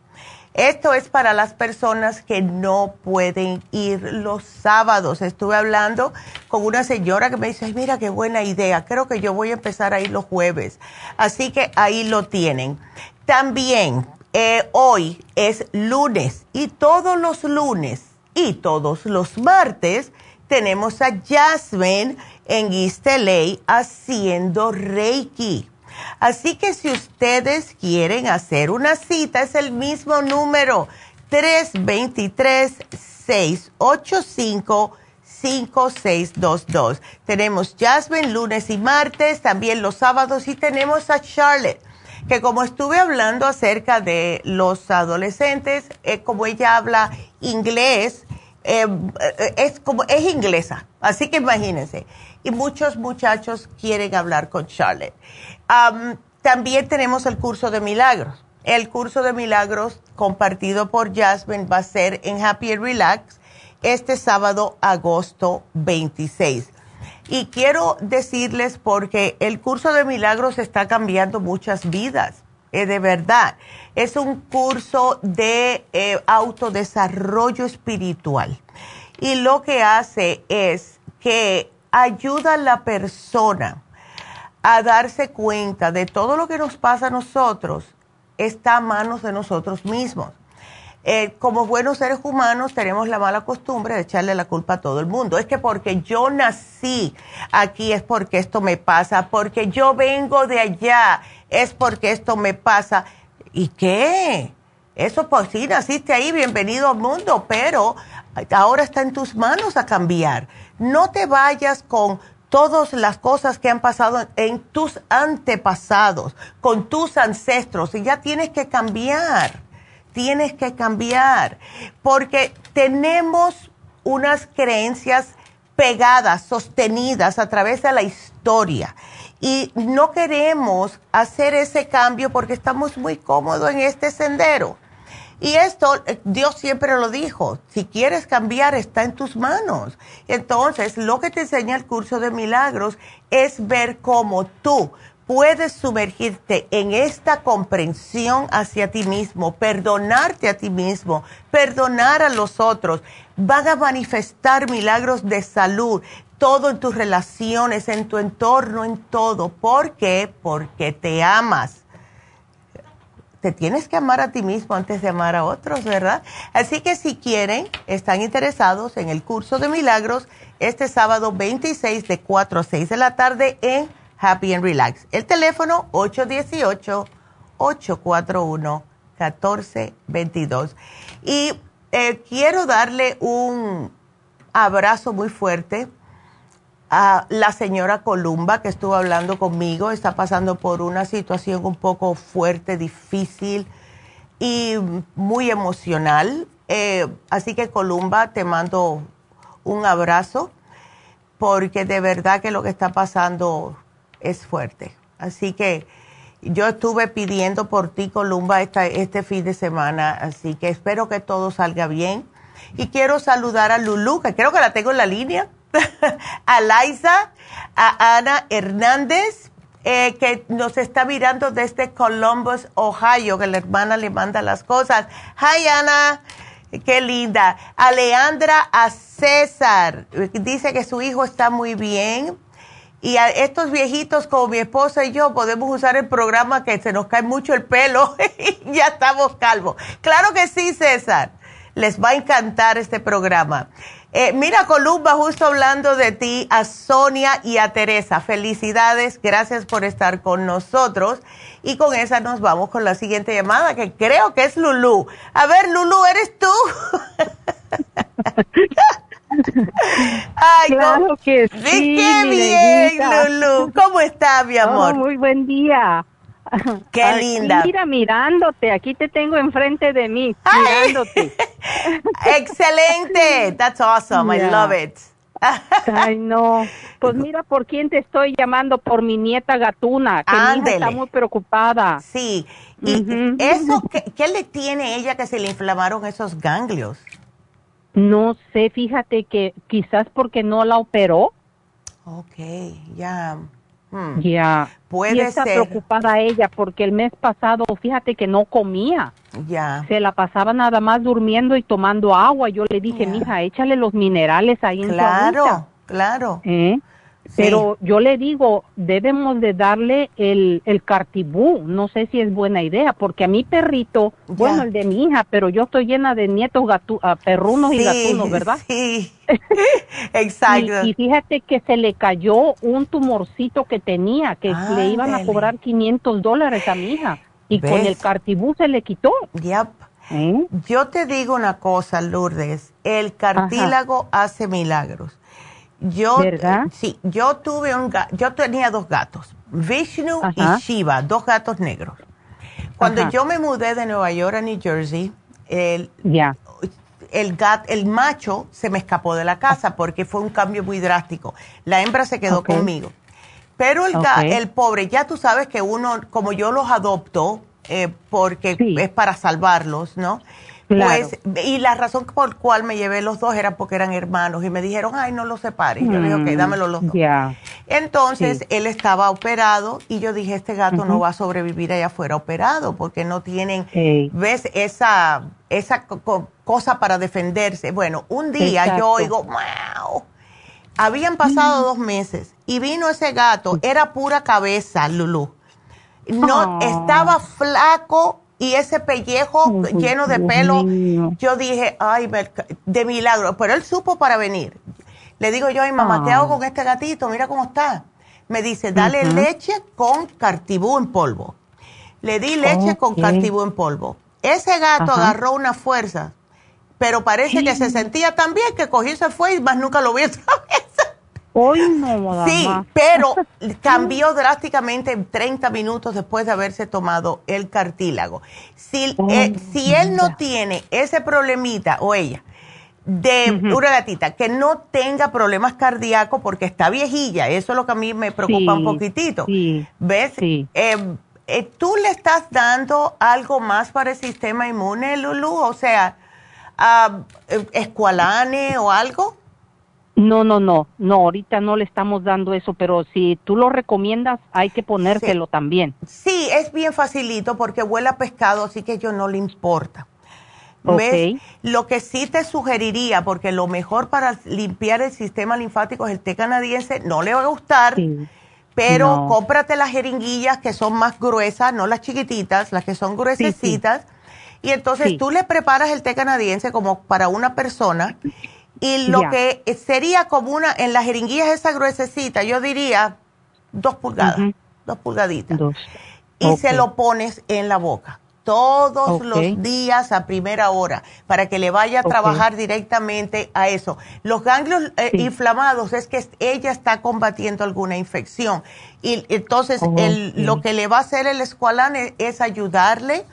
Esto es para las personas que no pueden ir los sábados. Estuve hablando con una señora que me dice, mira qué buena idea, creo que yo voy a empezar a ir los jueves. Así que ahí lo tienen. También eh, hoy es lunes y todos los lunes y todos los martes tenemos a Jasmine en East LA haciendo Reiki. Así que si ustedes quieren hacer una cita, es el mismo número, 323 866-885-5622. Tenemos Jasmine lunes y martes, también los sábados y tenemos a Charlotte que como estuve hablando acerca de los adolescentes, eh, como ella habla inglés, eh, eh, es como es inglesa, así que imagínense. Y muchos muchachos quieren hablar con Charlotte. también tenemos el curso de milagros. El curso de milagros compartido por Jasmine va a ser en Happy and Relax este sábado, agosto 26. Y quiero decirles porque el curso de milagros está cambiando muchas vidas, eh, de verdad. Es un curso de eh, autodesarrollo espiritual. Y lo que hace es que ayuda a la persona a darse cuenta de todo lo que nos pasa a nosotros está a manos de nosotros mismos. Eh, como buenos seres humanos tenemos la mala costumbre de echarle la culpa a todo el mundo. Es que porque yo nací aquí es porque esto me pasa, porque yo vengo de allá es porque esto me pasa. ¿Y qué? Eso pues sí, naciste ahí, bienvenido al mundo, pero ahora está en tus manos a cambiar. No te vayas con todas las cosas que han pasado en tus antepasados, con tus ancestros, y ya tienes que cambiar, tienes que cambiar, porque tenemos unas creencias pegadas, sostenidas a través de la historia. Y no queremos hacer ese cambio porque estamos muy cómodos en este sendero. Y esto, eh, Dios siempre lo dijo, si quieres cambiar está en tus manos. Entonces, lo que te enseña el curso de milagros es ver cómo tú puedes sumergirte en esta comprensión hacia ti mismo, perdonarte a ti mismo, perdonar a los otros. Van a manifestar milagros de salud, todo en tus relaciones, en tu entorno, en todo. ¿Por qué? Porque te amas te tienes que amar a ti mismo antes de amar a otros, ¿verdad? Así que si quieren, están interesados en el curso de milagros este sábado 26 de 4 a 6 de la tarde en Happy and Relax. El teléfono 818-841-1422. Y eh, quiero darle un abrazo muy fuerte a la señora Columba que estuvo hablando conmigo, está pasando por una situación un poco fuerte, difícil y muy emocional. Eh, así que Columba, te mando un abrazo porque de verdad que lo que está pasando es fuerte. Así que yo estuve pidiendo por ti, Columba, este fin de semana, así que espero que todo salga bien. Y quiero saludar a Lulu, que creo que la tengo en la línea. a Liza, a Ana Hernández, eh, que nos está mirando desde Columbus, Ohio, que la hermana le manda las cosas. Hi, Ana. Qué linda. A Leandra, a César. Dice que su hijo está muy bien. Y a estos viejitos como mi esposa y yo podemos usar el programa que se nos cae mucho el pelo y ya estamos calvos. Claro que sí, César. Les va a encantar este programa. Eh, mira, Columba, justo hablando de ti, a Sonia y a Teresa. Felicidades, gracias por estar con nosotros. Y con esa nos vamos con la siguiente llamada, que creo que es Lulú. A ver, Lulú, ¿eres tú? Ay, claro que sí. ¡Qué bien, Lulú! ¿Cómo estás, mi amor? Oh, muy buen día. Qué linda. Mira, mirándote, aquí te tengo enfrente de mí, mirándote. Excelente, that's awesome, I love it. Ay, no. Pues mira por quién te estoy llamando, por mi nieta gatuna, que mi hija está muy preocupada. Sí. ¿Y eso ¿qué, qué le tiene ella que se le inflamaron esos ganglios? No sé, fíjate que quizás porque no la operó. Ok, ya. Hmm. Ya. Puede y está preocupada ella porque el mes pasado, fíjate que no comía. Ya. Se la pasaba nada más durmiendo y tomando agua. Yo le dije, mija, échale los minerales ahí en Claro, claro. ¿Eh? Pero yo le digo, debemos de darle el, el cartibú. No sé si es buena idea, porque a mi perrito, bueno, el de mi hija, pero yo estoy llena de nietos gatu, ah, perrunos y gatunos, ¿verdad? Sí, exacto. y, fíjate que se le cayó un tumorcito que tenía, que le iban a cobrar 500 dólares a mi hija. Y con el cartibú se le quitó. Yep. ¿eh? Yo te digo una cosa, Lourdes, el cartílago hace milagros. Yo, ¿verdad? sí, yo tuve un yo tenía dos gatos, Vishnu y Shiva, dos gatos negros. Cuando yo me mudé de Nueva York a New Jersey, el, el, el macho se me escapó de la casa porque fue un cambio muy drástico. La hembra se quedó conmigo. Pero el, el pobre, ya tú sabes que uno, como yo los adopto, eh, porque es para salvarlos, ¿no? Pues, y la razón por cual me llevé los dos era porque eran hermanos y me dijeron, ay, no los separes. yo le dije, ok, mm, dámelo los dos. Entonces, él estaba operado y yo dije, este gato no va a sobrevivir allá afuera operado porque no tienen, ¿ves? Esa, esa cosa para defenderse. Bueno, un día yo oigo, wow. Habían pasado mm. dos meses y vino ese gato, era pura cabeza, Lulu. No, estaba flaco y ese pellejo lleno de pelo, yo dije, ay, de milagro, pero él supo para venir. Le digo yo, ay, mamá, ¿qué hago con este gatito? Mira cómo está. Me dice, dale leche con cartibú en polvo. Le di leche con cartibú en polvo. Ese gato agarró una fuerza, pero parece que se sentía tan bien que cogió y se fue y más nunca lo vi otra vez. Hoy no, Sí, pero cambió drásticamente 30 minutos después de haberse tomado el cartílago. Si, eh, si él no tiene ese problemita, o ella, de una gatita, que no tenga problemas cardíacos porque está viejilla, eso es lo que a mí me preocupa un poquitito. ¿Ves? Eh, eh, ¿Tú le estás dando algo más para el sistema inmune, Lulu? O sea, uh, escualane o algo? No, no, no, no, ahorita no le estamos dando eso, pero si tú lo recomiendas, hay que ponérselo también. Sí, es bien facilito porque huele a pescado, así que yo no le importa. ¿Ves? Lo que sí te sugeriría, porque lo mejor para limpiar el sistema linfático es el té canadiense, no le va a gustar, pero cómprate las jeringuillas que son más gruesas, no las chiquititas, las que son gruesecitas, y entonces tú le preparas el té canadiense como para una persona y lo que sería como una, en las jeringuillas esa gruesecita, yo diría dos pulgadas, dos pulgaditas. Y se lo pones en la boca todos los días a primera hora para que le vaya a trabajar directamente a eso. Los ganglios eh, inflamados es que ella está combatiendo alguna infección. Y entonces lo que le va a hacer el escualane es ayudarle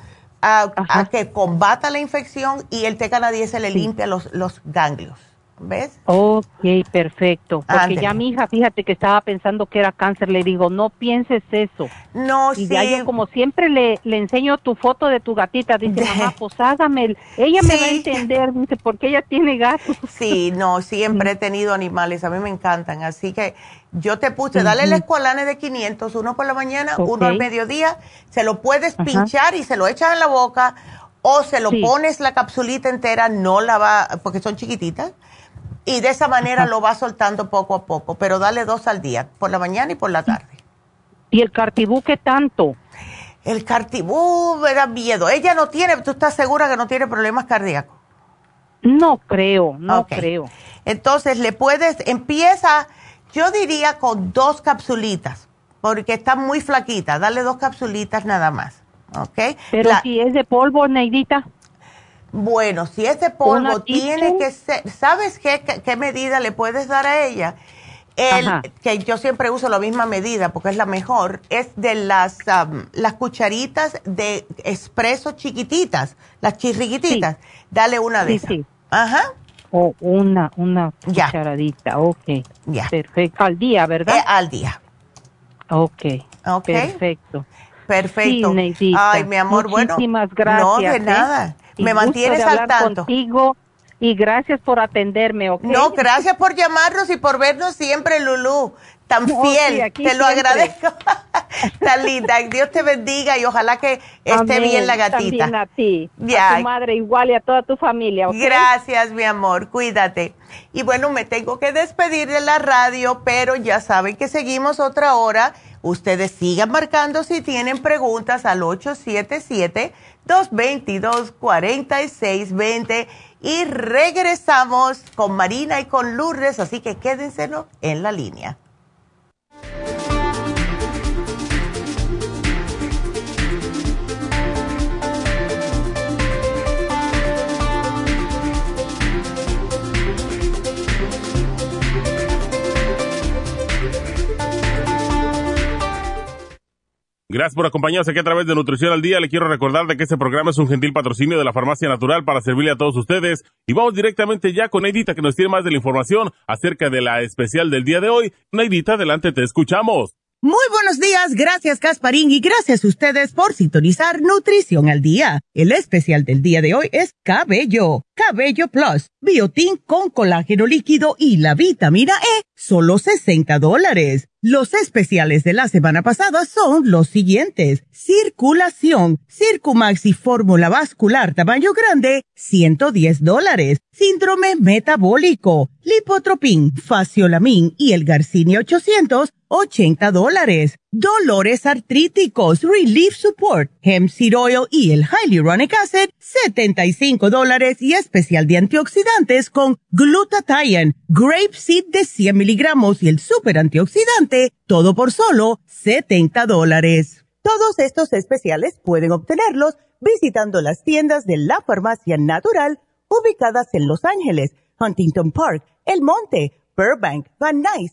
a, que combata la infección y el té canadiense le limpia los, los ganglios. ¿Ves? Ok, perfecto. Porque ya mi hija, fíjate que estaba pensando que era cáncer, le digo, no pienses eso. No, y ya yo como siempre le, le enseño tu foto de tu gatita, dice, mamá, pues hágame, ella me va a entender, dice, porque ella tiene gatos. Sí, no, siempre he tenido animales, a mí me encantan, así que yo te puse, dale el escualane de 500, uno por la mañana, uno al mediodía, se lo puedes pinchar y se lo echas en la boca, o se lo pones la capsulita entera, no la va, porque son chiquititas, y de esa manera lo va soltando poco a poco, pero dale dos al día, por la mañana y por la tarde. ¿Y el cartibú qué tanto? El cartibú me da miedo. Ella no tiene, ¿tú estás segura que no tiene problemas cardíacos? No creo, no creo. Entonces le puedes, empieza, yo diría con dos capsulitas, porque está muy flaquita, dale dos capsulitas nada más, ¿ok? Pero si es de polvo, Neidita. Bueno, si ese polvo tiene que ser, ¿sabes qué, qué, medida le puedes dar a ella? El, que yo siempre uso la misma medida porque es la mejor, es de las, las cucharitas de espresso chiquititas, las chirriquititas. Dale una de esas. Ajá. O una, una cucharadita, ok. Ya. Perfecto. Al día, ¿verdad? Eh, al día. Ok. Ok. Perfecto. Perfecto. Ay, mi amor, Muchísimas gracias. No, de ¿eh? nada me mantienes al tanto. Contigo y gracias por atenderme, ¿ok? No, gracias por llamarnos y por vernos siempre, Lulú. Tan fiel, te lo agradezco. Tan linda. Dios te bendiga y ojalá que esté bien la gatita. También a ti, a tu madre igual y a toda tu familia. Gracias, mi amor, cuídate. Y bueno, me tengo que despedir de la radio, pero ya saben que seguimos otra hora. Ustedes sigan marcando si tienen preguntas al 877 222-4620 y regresamos con Marina y con Lourdes, así que quédense en la línea. Gracias por acompañarnos aquí a través de Nutrición al Día. Le quiero recordar de que este programa es un gentil patrocinio de la Farmacia Natural para servirle a todos ustedes. Y vamos directamente ya con Neidita que nos tiene más de la información acerca de la especial del día de hoy. Neidita, adelante, te escuchamos. Muy buenos días, gracias Casparín y gracias a ustedes por sintonizar Nutrición al Día. El especial del día de hoy es Cabello, Cabello Plus, Biotin con colágeno líquido y la vitamina E, solo 60 dólares. Los especiales de la semana pasada son los siguientes. Circulación, Circumax y fórmula vascular tamaño grande, 110 dólares. Síndrome metabólico, Lipotropin, Faciolamin y el Garcinia 800, 80 dólares. Dolores artríticos, Relief Support, Hemp Seed Oil y el Hyaluronic Acid, 75 dólares y especial de antioxidantes con Glutathione, Grape Seed de 100 miligramos y el super antioxidante, todo por solo 70 dólares. Todos estos especiales pueden obtenerlos visitando las tiendas de la farmacia natural ubicadas en Los Ángeles, Huntington Park, El Monte, Burbank, Van Nuys,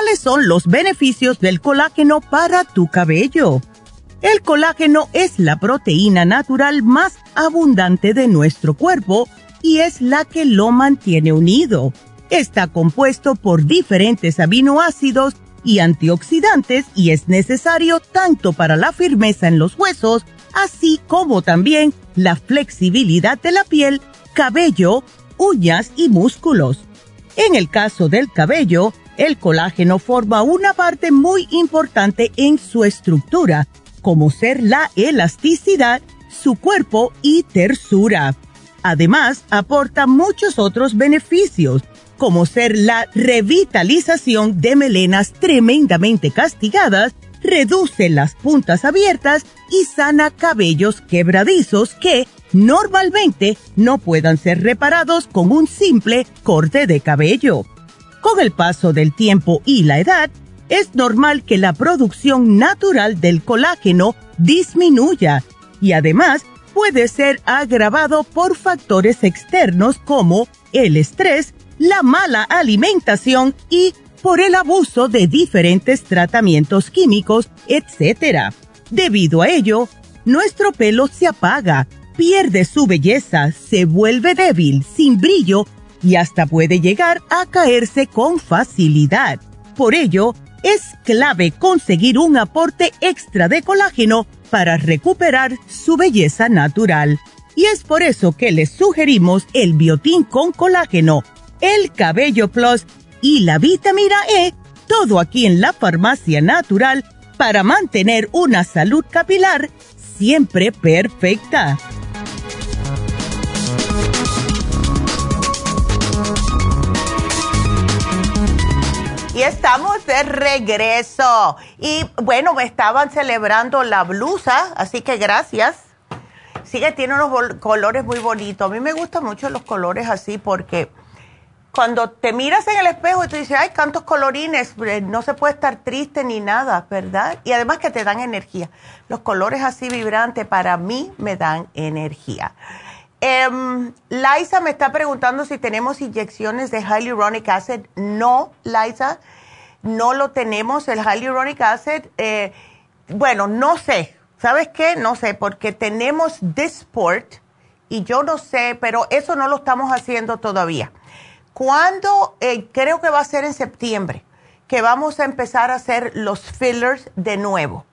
¿Cuáles son los beneficios del colágeno para tu cabello? El colágeno es la proteína natural más abundante de nuestro cuerpo y es la que lo mantiene unido. Está compuesto por diferentes aminoácidos y antioxidantes y es necesario tanto para la firmeza en los huesos, así como también la flexibilidad de la piel, cabello, uñas y músculos. En el caso del cabello, el colágeno forma una parte muy importante en su estructura como ser la elasticidad, su cuerpo y tersura. Además, aporta muchos otros beneficios, como ser la revitalización de melenas tremendamente castigadas, reduce las puntas abiertas y sana cabellos quebradizos que normalmente no puedan ser reparados con un simple corte de cabello. Con el paso del tiempo y la edad, es normal que la producción natural del colágeno disminuya y además puede ser agravado por factores externos como el estrés, la mala alimentación y por el abuso de diferentes tratamientos químicos, etc. Debido a ello, nuestro pelo se apaga, pierde su belleza, se vuelve débil, sin brillo y hasta puede llegar a caerse con facilidad. Por ello, es clave conseguir un aporte extra de colágeno para recuperar su belleza natural. Y es por eso que les sugerimos el biotín con colágeno, el cabello plus y la vitamina E, todo aquí en la farmacia natural para mantener una salud capilar siempre perfecta. Y estamos de regreso. Y bueno, me estaban celebrando la blusa, así que gracias. Sí que tiene unos colores muy bonitos. A mí me gustan mucho los colores así porque cuando te miras en el espejo y te dices, ay, tantos colorines, eh, no se puede estar triste ni nada, ¿verdad? Y además que te dan energía. Los colores así vibrantes para mí me dan energía. Um, Liza me está preguntando si tenemos inyecciones de hyaluronic acid. No, Liza, no lo tenemos, el hyaluronic acid. Eh, bueno, no sé, ¿sabes qué? No sé, porque tenemos Dysport y yo no sé, pero eso no lo estamos haciendo todavía. Cuando, eh, creo que va a ser en septiembre, que vamos a empezar a hacer los fillers de nuevo.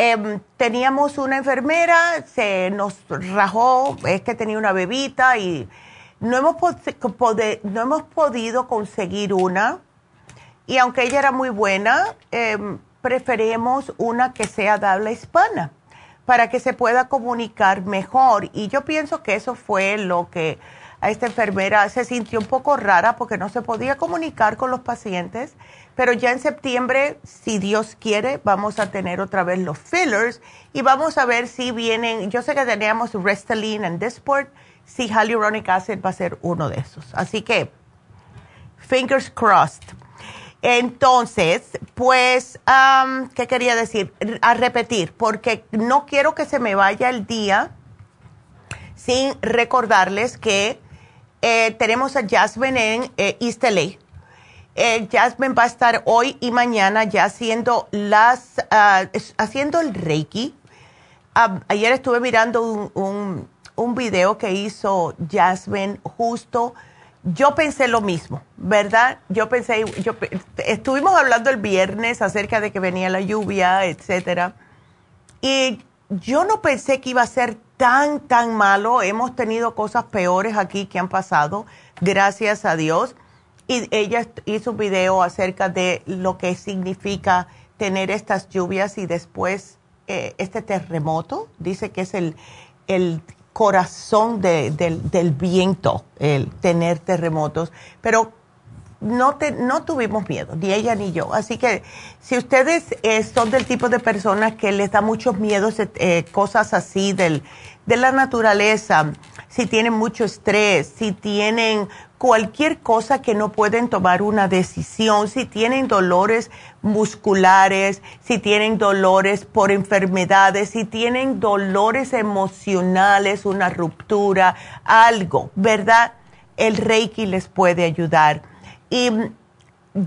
Em, teníamos una enfermera, se nos rajó, es que tenía una bebita y no hemos, no hemos podido conseguir una. Y aunque ella era muy buena, eh, preferimos una que sea de habla hispana, para que se pueda comunicar mejor. Y yo pienso que eso fue lo que a esta enfermera se sintió un poco rara porque no se podía comunicar con los pacientes, pero ya en septiembre, si Dios quiere, vamos a tener otra vez los fillers y vamos a ver si vienen, yo sé que teníamos Restylane and Dysport, si hyaluronic acid va a ser uno de esos. Así que, fingers crossed. Entonces, pues, ¿qué quería decir? A repetir, porque no quiero que se me vaya el día sin recordarles que eh, tenemos a Jasmine en eh, East LA. Eh, Jasmine va a estar hoy y mañana ya haciendo las ah, haciendo el Reiki. Ah, ayer estuve mirando un, un, un, video que hizo Jasmine justo. Yo pensé lo mismo, ¿verdad? Yo pensé, yo estuvimos hablando el viernes acerca de que venía la lluvia, etcétera. Y yo no pensé que iba a ser tan, tan malo. Hemos tenido cosas peores aquí que han pasado, gracias a Dios. Y ella hizo un video acerca de lo que significa tener estas lluvias y después eh, este terremoto. Dice que es el, el corazón del, del, viento, el tener terremotos. Pero no, te, no tuvimos miedo, ni ella ni yo. Así que si ustedes eh, son del tipo de personas que les da muchos miedos, eh, cosas así del, de la naturaleza, si tienen mucho estrés, si tienen cualquier cosa que no pueden tomar una decisión, si tienen dolores musculares, si tienen dolores por enfermedades, si tienen dolores emocionales, una ruptura, algo, ¿verdad? El Reiki les puede ayudar. Y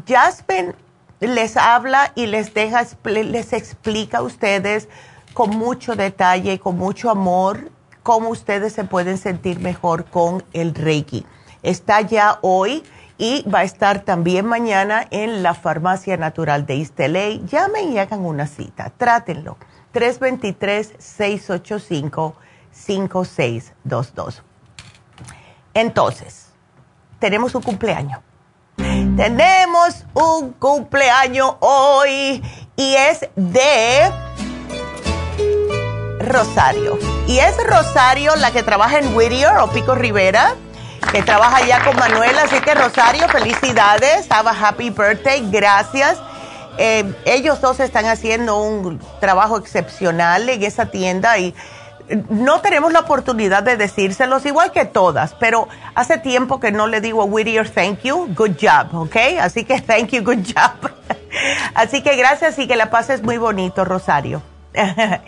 Jasmine les habla y les deja, les explica a ustedes con mucho detalle y con mucho amor cómo ustedes se pueden sentir mejor con el Reiki. Está ya hoy y va a estar también mañana en la Farmacia Natural de Isteley. Llamen y hagan una cita. Trátenlo. 323-685-5622. Entonces, tenemos un cumpleaños tenemos un cumpleaños hoy y es de Rosario. Y es Rosario la que trabaja en Whittier o Pico Rivera, que trabaja ya con Manuela. Así que Rosario, felicidades. Have a happy birthday. Gracias. Eh, ellos dos están haciendo un trabajo excepcional en esa tienda y no tenemos la oportunidad de decírselos igual que todas, pero hace tiempo que no le digo a Whittier thank you, good job, ¿ok? Así que thank you, good job. Así que gracias y que la pases muy bonito, Rosario.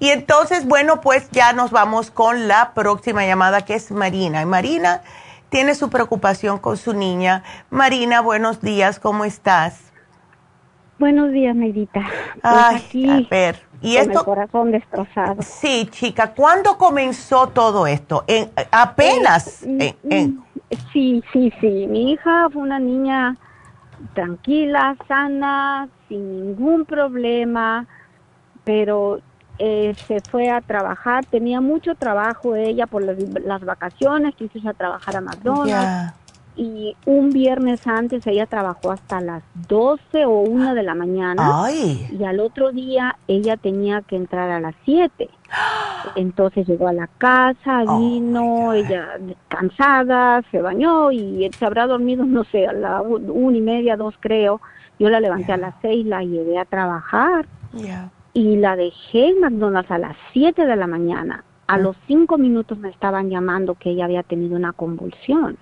y entonces, bueno, pues ya nos vamos con la próxima llamada que es Marina. Y Marina tiene su preocupación con su niña. Marina, buenos días, ¿cómo estás? Buenos días, Neidita. Pues Ay, a ver. ¿Y con el corazón destrozado. Sí, chica, ¿cuándo comenzó todo esto? ¿En, apenas. Eh, mm, sí, sí, sí. Mi hija fue una niña tranquila, sana, sin ningún problema, pero eh, se fue a trabajar. Tenía mucho trabajo ella por las, vacaciones, quiso ir a trabajar a McDonald's y un viernes antes ella trabajó hasta las 12 o 1 de la mañana y al otro día ella tenía que entrar a las 7. Entonces llegó a la casa, oh, vino, ella cansada, se bañó y se habrá dormido, no sé, a la una y media, dos creo. Yo la levanté a las 6, la llevé a trabajar y la dejé en McDonald's a las 7 de la mañana. A los 5 minutos me estaban llamando que ella había tenido una convulsión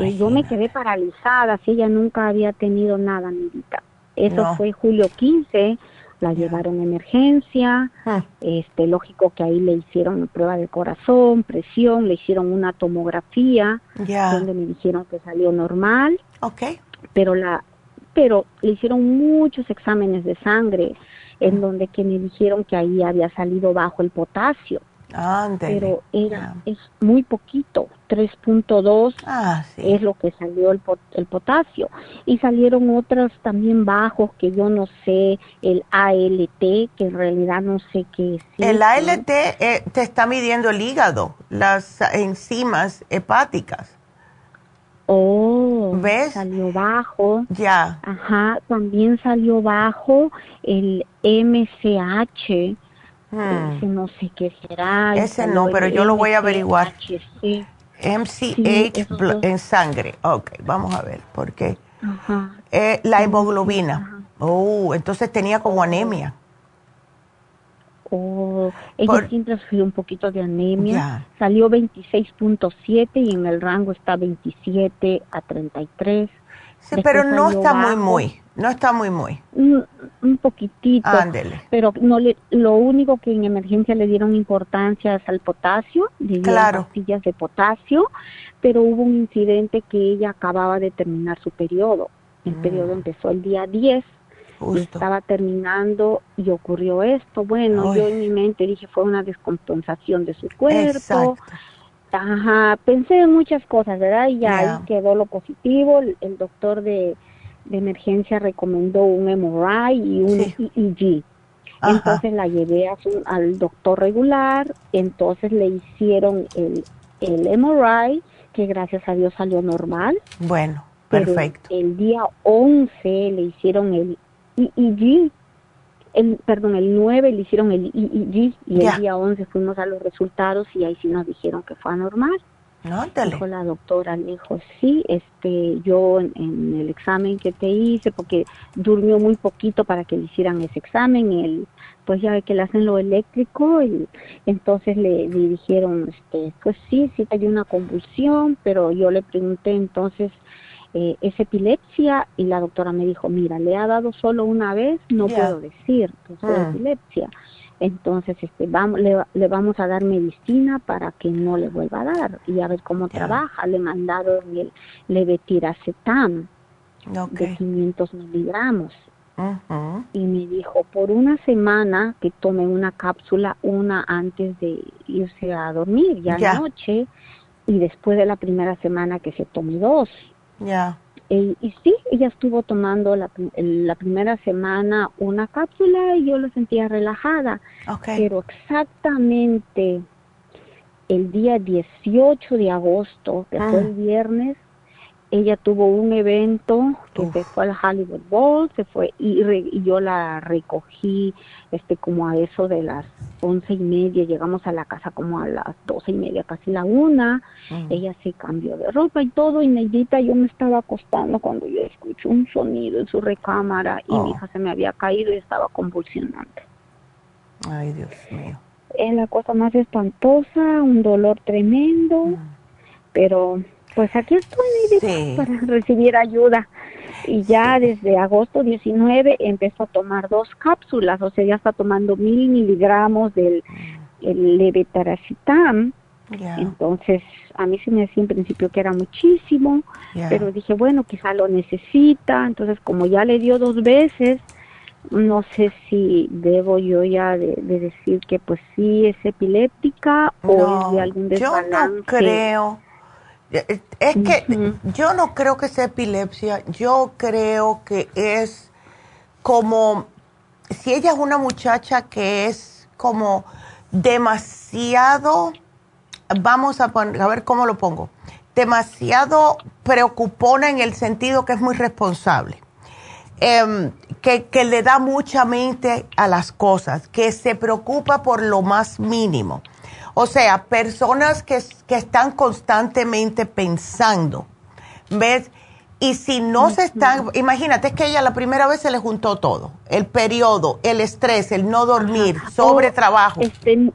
y yo me quedé paralizada, si ella nunca había tenido nada, vida. Eso fue julio 15, la llevaron a emergencia, ah. este, lógico que ahí le hicieron prueba de corazón, presión, le hicieron una tomografía, donde me dijeron que salió normal. Okay. Pero la, pero le hicieron muchos exámenes de sangre, en donde que me dijeron que ahí había salido bajo el potasio. Pero era, es muy poquito, 3.2 ah, es lo que salió el, el potasio. Y salieron otros también bajos que yo no sé, el ALT, que en realidad no sé qué es. El ALT eh, te está midiendo el hígado, las enzimas hepáticas. Oh, ¿ves? Salió bajo. Ya. Ajá, también salió bajo el MCH Hmm. no sé qué será. Ese no, pero yo lo voy a averiguar. MCH en sangre. Ok, vamos a ver, ¿por qué? Eh, la hemoglobina. Oh, entonces tenía como anemia. Oh, ella siempre sufrió un poquito de anemia. Salió 26.7 y en el rango está 27 a 33. Sí, pero no está muy, muy. No está muy, muy. Un, poquitito. Ándele. Pero no le, lo único que en emergencia le dieron importancia es al potasio, le dieron pastillas de potasio, pero hubo un incidente que ella acababa de terminar su periodo. El mm. periodo empezó el día 10 estaba terminando y ocurrió esto. Bueno, yo en mi mente dije fue una descompensación de su cuerpo. Ajá, pensé en muchas cosas, ¿verdad? Y ya ahí quedó lo positivo. El, doctor de, emergencia recomendó un MRI y un EEG. Entonces la llevé al doctor regular, entonces le hicieron el, el MRI, que gracias a Dios salió normal. Bueno, perfecto. el día 11 le hicieron el EEG, el, perdón, el 9 le hicieron el EEG y el día 11 fuimos a los resultados y ahí sí nos dijeron que fue anormal. No, dijo la doctora, le dijo, sí, este, yo en, el examen que te hice, porque durmió muy poquito para que le hicieran ese examen, el, pues ya ve que le hacen lo eléctrico, y entonces le, le dijeron, este, pues sí, sí hay una convulsión, pero yo le pregunté entonces, eh, es epilepsia y la doctora me dijo, mira, le ha dado solo una vez, no puedo decir que es mm. epilepsia. Entonces, este, vamos, le, vamos a dar medicina para que no le vuelva a dar y a ver cómo trabaja. Le mandaron el levetiracetam de 500 miligramos. Y me dijo, por una semana que tome una cápsula, una antes de irse a dormir, ya yeah. noche, y después de la primera semana que se tome dos. Ya. Y, sí, ella estuvo tomando la, la, primera semana una cápsula y yo lo sentía relajada. Pero exactamente el día 18 de agosto, que fue el ah. viernes, ella tuvo un evento que se fue al Hollywood Bowl, se fue y, y, yo la recogí este como a eso de las once y media, llegamos a la casa como a las doce y media, casi la una, mm. ella se cambió de ropa y todo, y Neidita yo me estaba acostando cuando yo escuché un sonido en su recámara y mi oh. hija se me había caído y estaba convulsionante. Ay, Dios mío. Es la cosa más espantosa, un dolor tremendo, mm. pero pues aquí estoy para recibir ayuda. Y ya desde agosto 19 empezó a tomar dos cápsulas, o sea, ya está tomando mil miligramos del el levetiracetam. Entonces, a mí se me decía en principio que era muchísimo, pero dije, bueno, quizá lo necesita. Entonces, como ya le dio dos veces, no sé si debo yo ya de, decir que pues sí es epiléptica o es de algún desbalance. Yo no creo es que yo no creo que sea epilepsia, yo creo que es como, si ella es una muchacha que es como demasiado, vamos a, poner, a ver cómo lo pongo, demasiado preocupona en el sentido que es muy responsable, em, que, que le da mucha mente a las cosas, que se preocupa por lo más mínimo o sea, personas que, están constantemente pensando, ¿ves? Y si no se están, imagínate, es que ella la primera vez se le juntó todo, el periodo, el estrés, el no dormir, sobre oh, trabajo. Este,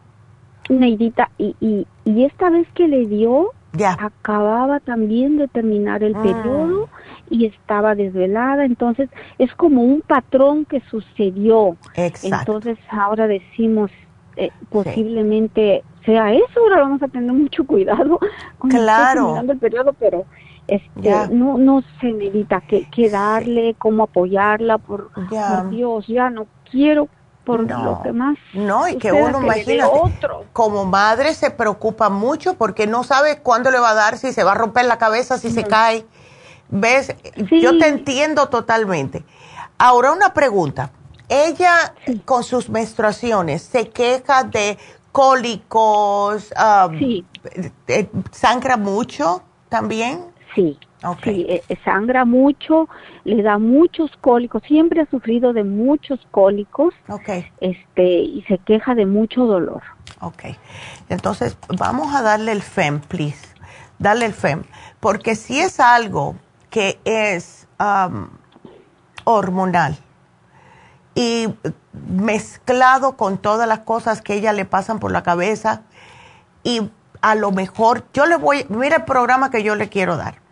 Neidita, y, y, y, esta vez que le dio, ya. acababa también de terminar el mm. periodo y estaba desvelada, entonces es como un patrón que sucedió. Exacto. Entonces ahora decimos, eh, posiblemente sea eso, ahora vamos a tener mucho cuidado con claro. el periodo, pero este, no, no se medita qué, qué darle, cómo apoyarla, por, Dios, ya no quiero por lo que más. No, y que uno, imagina como madre se preocupa mucho porque no sabe cuándo le va a dar, si se va a romper la cabeza, si se cae. ¿Ves? Yo te entiendo totalmente. Ahora una pregunta. Ella con sus menstruaciones se queja de cólicos, um, sí. Eh, ¿sangra mucho también? Sí, Sí, eh, eh, sangra mucho, le da muchos cólicos, siempre ha sufrido de muchos cólicos. Okay. Este, y se queja de mucho dolor. Ok. Entonces, vamos a darle el FEM, please. Darle el FEM. Porque si es algo que es hormonal y mezclado con todas las cosas que ella le pasan por la cabeza y a lo mejor yo le voy, mira el programa que yo le quiero dar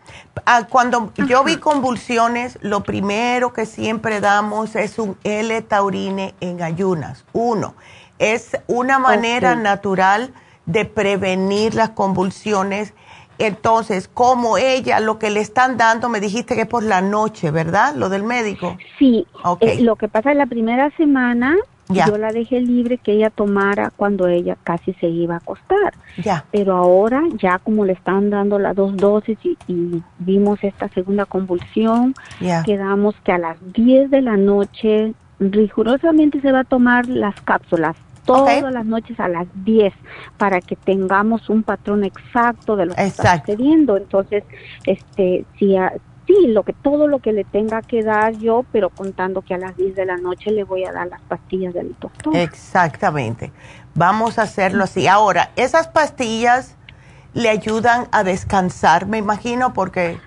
Ah, cuando yo vi convulsiones, lo primero que siempre damos es un L-taurine en ayunas. Uno, es una manera natural de prevenir las convulsiones. Entonces, como ella, lo que le están dando, me dijiste que es por la noche, ¿verdad? Lo del médico. Sí, eh, lo que pasa es la primera semana yo la dejé libre que ella tomara cuando ella casi se iba a acostar. Ya. Pero ahora, ya como le están dando las dos dosis y, vimos esta segunda convulsión, quedamos que a las 10 de la noche rigurosamente se va a tomar las cápsulas todas las noches a las 10 para que tengamos un patrón exacto de lo que está sucediendo. Entonces, este, si, sí, lo que todo lo que le tenga que dar yo, pero contando que a las 10 de la noche le voy a dar las pastillas del doctor. Exactamente. Vamos a hacerlo así. Ahora, esas pastillas le ayudan a descansar, me imagino, porque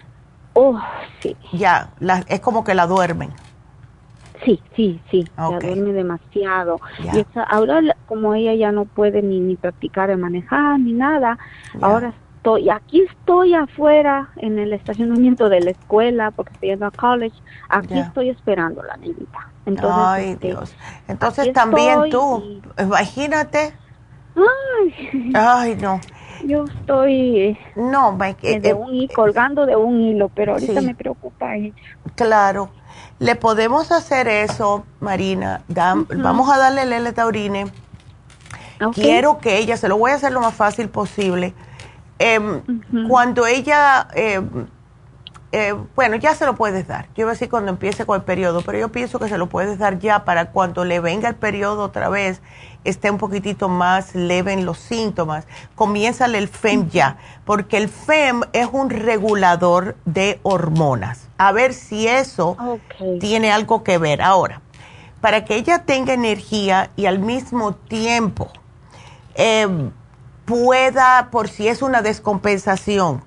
oh, sí. ya es como que la duermen. Sí, sí, sí, la duerme demasiado. Y ahora como ella ya no puede ni, ni practicar de manejar ni nada, ahora y aquí estoy afuera en el estacionamiento de la escuela porque estoy yendo a college, aquí estoy esperando la niñita. Entonces, Ay, este, Dios. Entonces también tú, imagínate. Ay. Ay, no. Yo estoy no, eh, de un, colgando de un hilo, pero ahorita me preocupa ella. Claro. Le podemos hacer eso, Marina. Vamos a darle el L-Taurine. Quiero que ella, se lo voy a hacer lo más fácil posible Em, cuando ella, em, eh, bueno, ya se lo puedes dar. Yo iba a decir cuando empiece con el periodo, pero yo pienso que se lo puedes dar ya para cuando le venga el periodo otra vez, esté un poquitito más leve en los síntomas. Comiénzale el FEM ya, porque el FEM es un regulador de hormonas. A ver si eso tiene algo que ver. Ahora, para que ella tenga energía y al mismo tiempo... Eh, pueda, por si es una descompensación,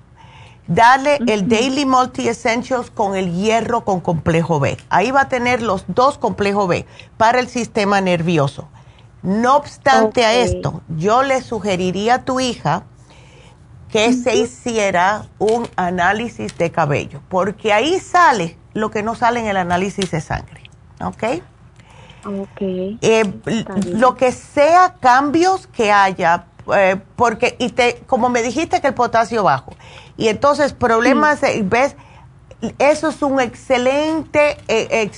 darle el Daily Multi Essentials con el hierro con complejo B. Ahí va a tener los dos complejos B para el sistema nervioso. No obstante a esto, yo le sugeriría a tu hija que se hiciera un análisis de cabello, porque ahí sale lo que no sale en el análisis de sangre. ¿Ok? Ok. Eh, lo que sea cambios que haya eh, porque, y te, como me dijiste que el potasio bajo, y entonces problemas, ¿ves? Eso es un excelente eh,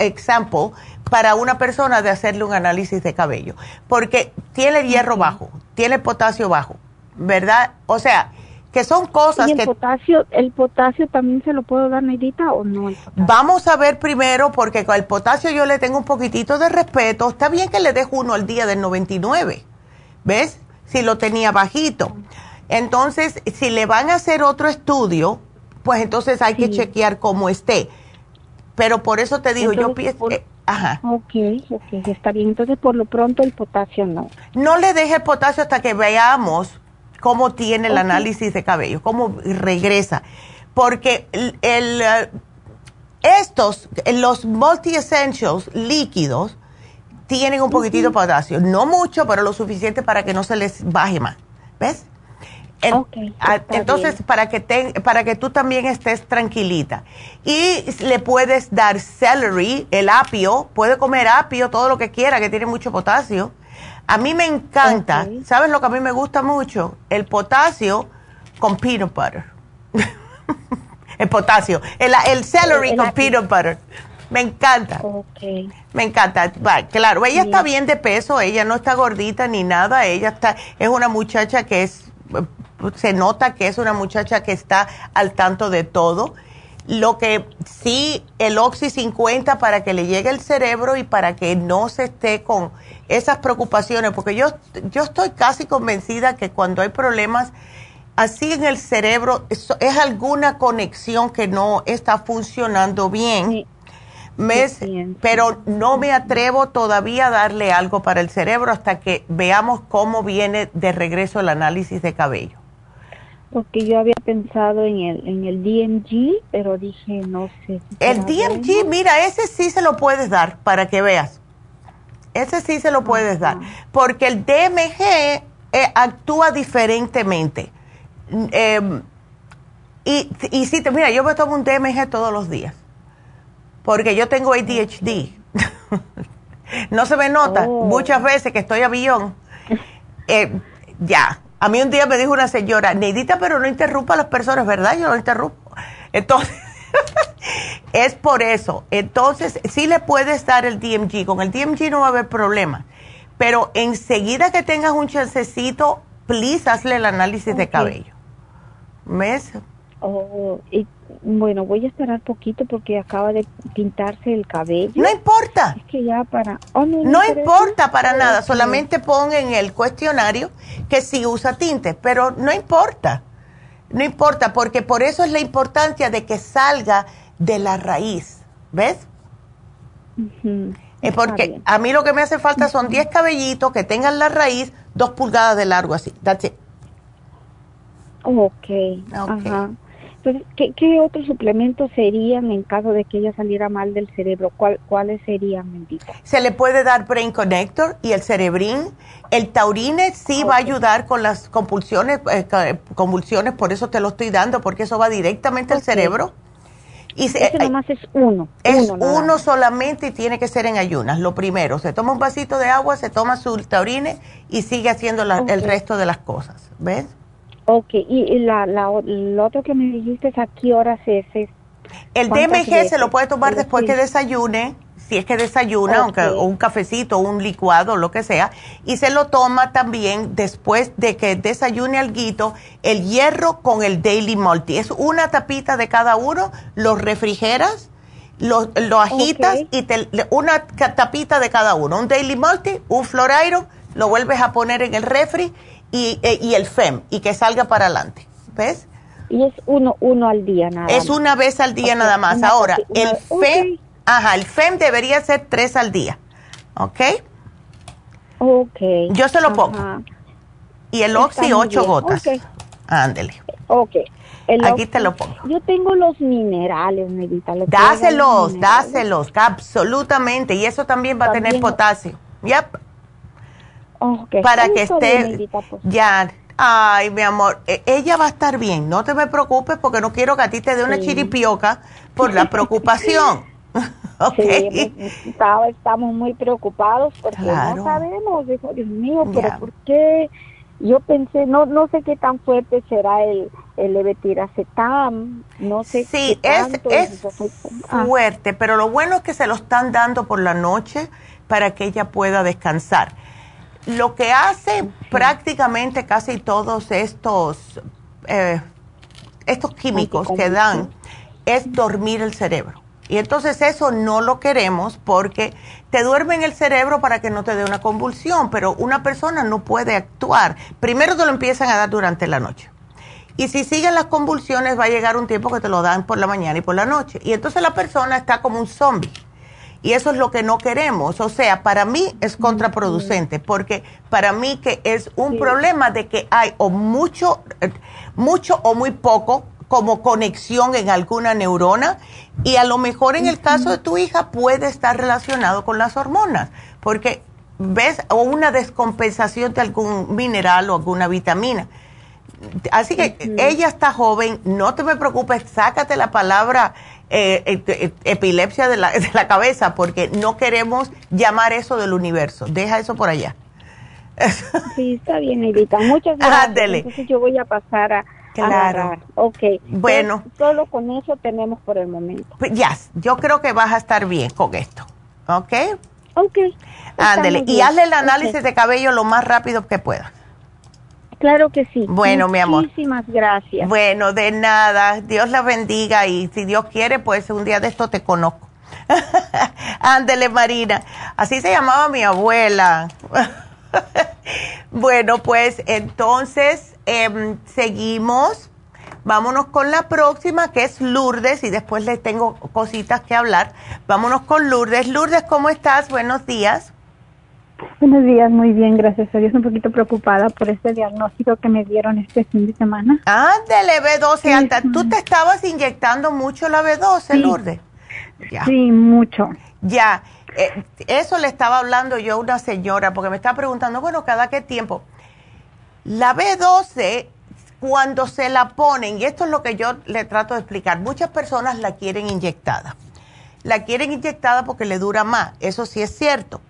ejemplo para una persona de hacerle un análisis de cabello, porque tiene el hierro bajo, tiene el potasio bajo, ¿verdad? O sea, que son cosas ¿Y el que... Potasio, ¿El potasio también se lo puedo dar, Neidita, o no? Vamos a ver primero, porque con el potasio yo le tengo un poquitito de respeto. Está bien que le dejo uno al día del 99, ¿ves? Si lo tenía bajito. Entonces, si le van a hacer otro estudio, pues entonces hay que chequear cómo esté. Pero por eso te digo, yo pienso... Eh, ajá. Ok, ok, está bien. Entonces, por lo pronto el potasio no. No le deje el potasio hasta que veamos cómo tiene el análisis de cabello, cómo regresa. Porque el, eh, estos, los multi-essentials líquidos, tienen un poquitito de potasio. No mucho, pero lo suficiente para que no se les baje más. ¿Ves? entonces, para que, para que tú también estés tranquilita. Y le puedes dar celery, el apio, puede comer apio, todo lo que quiera, que tiene mucho potasio. A mí me encanta, ¿sabes lo que a mí me gusta mucho? El potasio con peanut butter. el potasio, el, el celery con peanut butter. Me encanta. Me encanta. claro, ella está bien de peso, ella no está gordita ni nada, ella está, es una muchacha que es, se nota que es una muchacha que está al tanto de todo. Lo que sí, el Oxy 50 para que le llegue el cerebro y para que no se esté con esas preocupaciones, porque yo, yo estoy casi convencida que cuando hay problemas así en el cerebro, es, alguna conexión que no está funcionando bien. Pero no me atrevo todavía a darle algo para el cerebro hasta que veamos cómo viene de regreso el análisis de cabello. Porque yo había pensado en el, en el DMG, pero dije, no sé. el DMG, mira, ese sí se lo puedes dar para que veas. Ese sí se lo puedes dar. Porque el DMG eh, actúa diferentemente. Em, y, y si te, mira, yo me tomo un DMG todos los días. Porque yo tengo ADHD. no se me nota oh. muchas veces que estoy avión. Eh, ya. A mí un día me dijo una señora, Neidita, pero no interrumpa a las personas, ¿verdad? Yo no interrumpo. Entonces, es por eso. Entonces, sí le puedes dar el DMG. Con el DMG no va a haber problema. Pero enseguida que tengas un chancecito, please, hazle el análisis de cabello. ¿Ves? Oh, y, bueno, voy a esperar poquito porque acaba de pintarse el cabello. No importa. Es que ya para... Oh, no, importa para nada, solamente pon en el cuestionario que sí usa tinte, pero no importa. No importa, porque por eso es la importancia de que salga de la raíz, ¿ves? Es porque a mí lo que me hace falta son 10 cabellitos que tengan la raíz, dos pulgadas de largo así. That's it. Ok. Ajá. Entonces, ¿qué, otros suplementos serían en caso de que ella saliera mal del cerebro? ¿Cuáles serían, Mendita? Se le puede dar Brain Connector y el Cerebrin. El Taurine sí va a ayudar con las compulsiones, eh, convulsiones, por eso te lo estoy dando, porque eso va directamente al cerebro. Y se, Ese nomás es uno. Es uno, solamente y tiene que ser en ayunas. Lo primero, se toma un vasito de agua, se toma su taurine y sigue haciendo el resto de las cosas. ¿Ves? Ok, y la, la, lo otro que me dijiste es a qué horas es. el DMG se lo puede tomar después que desayune, si es que desayuna, aunque, un cafecito, un licuado, lo que sea, y se lo toma también después de que desayune alguito, el hierro con el Daily Multi. Es una tapita de cada uno, lo refrigeras, lo, lo agitas y te, una tapita de cada uno, un Daily Multi, un Floriron, lo vuelves a poner en el refri y, eh, y el FEM y que salga para adelante. ¿Ves? Y es uno, uno al día nada Es una vez al día nada más. Ahora, el FEM, ajá, el FEM debería ser tres al día. ¿Ok? Ok. Yo se lo pongo. Y el Oxy, ocho gotas. Ándele. Ok. Aquí te lo pongo. Yo tengo los minerales, Medita. Dáselos, dáselos, absolutamente. Y eso también va a tener potasio. Yep para que esté pues. ya. Ay, mi amor, e, ella va a estar bien. No te me preocupes porque no quiero que a ti te dé una chiripioca por la preocupación. okay. estamos muy preocupados porque no sabemos, dijo, Dios mío, pero ¿por qué? Yo pensé, no no sé qué tan fuerte será el, el levetiracetam, no sé Sí, es, es ah. fuerte, pero lo bueno es que se lo están dando por la noche para que ella pueda descansar lo que hace prácticamente casi todos estos, eh, estos químicos que dan es dormir el cerebro. Y entonces eso no lo queremos porque te duerme en el cerebro para que no te dé una convulsión, pero una persona no puede actuar. Primero te lo empiezan a dar durante la noche. Y si siguen las convulsiones va a llegar un tiempo que te lo dan por la mañana y por la noche. Y entonces la persona está como un zombie. Y eso es lo que no queremos. O sea, para mí es contraproducente, porque para mí que es un problema de que hay o mucho, mucho o muy poco como conexión en alguna neurona y a lo mejor en el caso de tu hija puede estar relacionado con las hormonas, porque ves o una descompensación de algún mineral o alguna vitamina. Así que ella está joven, no te me preocupes, sácate la palabra eh, eh, eh, epilepsia de la, de la, cabeza, porque no queremos llamar eso del universo. Deja eso por allá. Sí, está bien, Edita. Muchas gracias. Entonces yo voy a pasar a, Claro. Ok. Bueno. solo con eso tenemos por el momento. Pues, ya, yo creo que vas a estar bien con esto. ¿Ok? Ok. Ándele. Y hazle el análisis de cabello lo más rápido que puedas. Claro que sí. Bueno, mi amor. Muchísimas gracias. Bueno, de nada. Dios la bendiga y si Dios quiere, pues un día de esto te conozco. Ándele, Marina. Así se llamaba mi abuela. bueno, pues entonces em, seguimos. Vámonos con la próxima, que es Lourdes, y después les tengo cositas que hablar. Vámonos con Lourdes. Lourdes, ¿cómo estás? Buenos días. Buenos días, muy bien, gracias a Dios. Un poquito preocupada por este diagnóstico que me dieron este fin de semana. Ándale, B12 alta. ¿Tú te estabas inyectando mucho la B12, Lourdes? Sí, mucho. Ya, eh, eso le estaba hablando yo a una señora porque me estaba preguntando, bueno, ¿cada qué tiempo? La B12, cuando se la ponen, y esto es lo que yo le trato de explicar, muchas personas la quieren inyectada. La quieren inyectada porque le dura más, eso sí es cierto.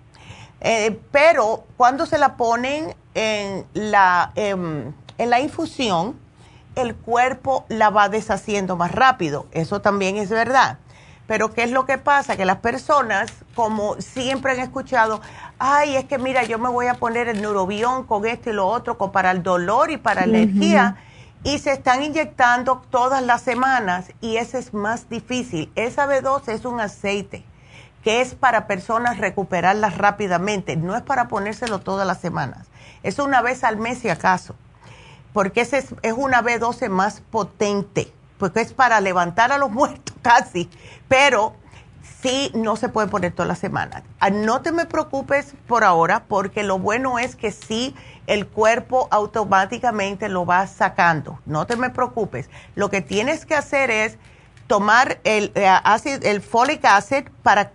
Eh, pero cuando se la ponen en la, em, en la infusión, el cuerpo la va deshaciendo más rápido, eso también es verdad. Pero ¿qué es lo que pasa? Que las personas, como siempre han escuchado, ay, es que mira, yo me voy a poner el neurobión con esto y lo otro para el dolor y para la energía, y se están inyectando todas las semanas y ese es más difícil. Esa B12 es un aceite que es para personas recuperarlas rápidamente, no es para ponérselo todas las semanas. Es una vez al mes si acaso, porque ese es, es una B12 más potente porque es para levantar a los muertos casi, pero sí no se puede poner toda la semana. Ah, no te me preocupes por ahora, porque lo bueno es que sí el cuerpo automáticamente lo va sacando. No te me preocupes. Lo que tienes que hacer es tomar el, eh, el folic acid para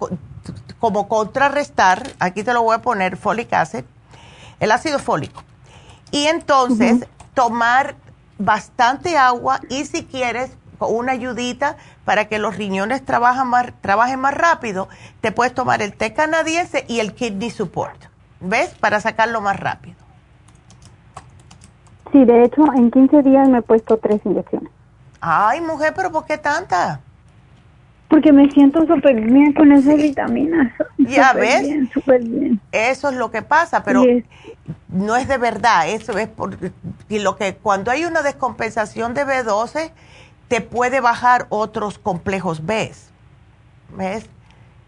como contrarrestar, aquí te lo voy a poner, folic acid, el ácido fólico. Y entonces tomar bastante agua y si quieres una ayudita para que los riñones trabajen más, trabajen más rápido, te puedes tomar el té canadiense y el kidney support, ¿ves? Para sacarlo más rápido. Sí, de hecho, en 15 días me he puesto tres inyecciones. Ay, mujer, pero ¿por qué tanta? Porque me siento súper bien con esas vitaminas. Ya ves. súper bien. Eso es lo que pasa, pero no es de verdad. Eso es por y lo que cuando hay una descompensación de B12 te puede bajar otros complejos B. ¿Ves?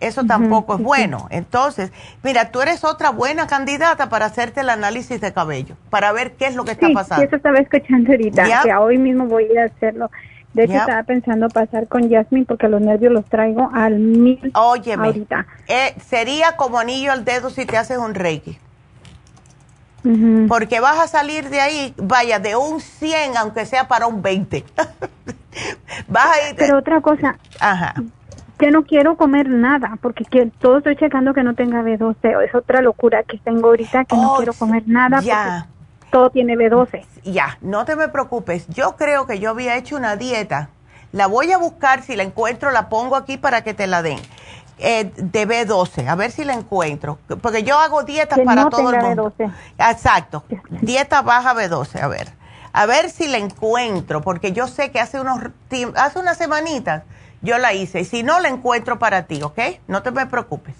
Eso tampoco es bueno. Entonces, mira, tú eres otra buena candidata para hacerte el análisis de cabello, para ver qué es lo que está pasando. Sí, eso estaba escuchando ahorita, que hoy mismo voy a ir a hacerlo. De hecho, estaba pensando pasar con Jasmine porque los nervios los traigo al mil Óyeme, ahorita. Eh, sería como anillo al dedo si te haces un reiki. Porque vas a salir de ahí, vaya, de un 100, aunque sea para un 20. vas a ir Pero otra cosa. Ajá. Que no quiero comer nada, porque todo estoy checando que no tenga B12. Es otra locura que tengo ahorita, que no oh, quiero comer nada. Ya todo tiene B12. Ya, no te me preocupes. Yo creo que yo había hecho una dieta. La voy a buscar, si la encuentro, la pongo aquí para que te la den. Eh, de B12, a ver si la encuentro. Porque yo hago dietas para todo el mundo. B12. Exacto, dieta baja B12, a ver. A ver si la encuentro, porque yo sé que hace, unos, hace unas semanitas yo la hice. Y si no, la encuentro para ti, ¿ok? No te me preocupes.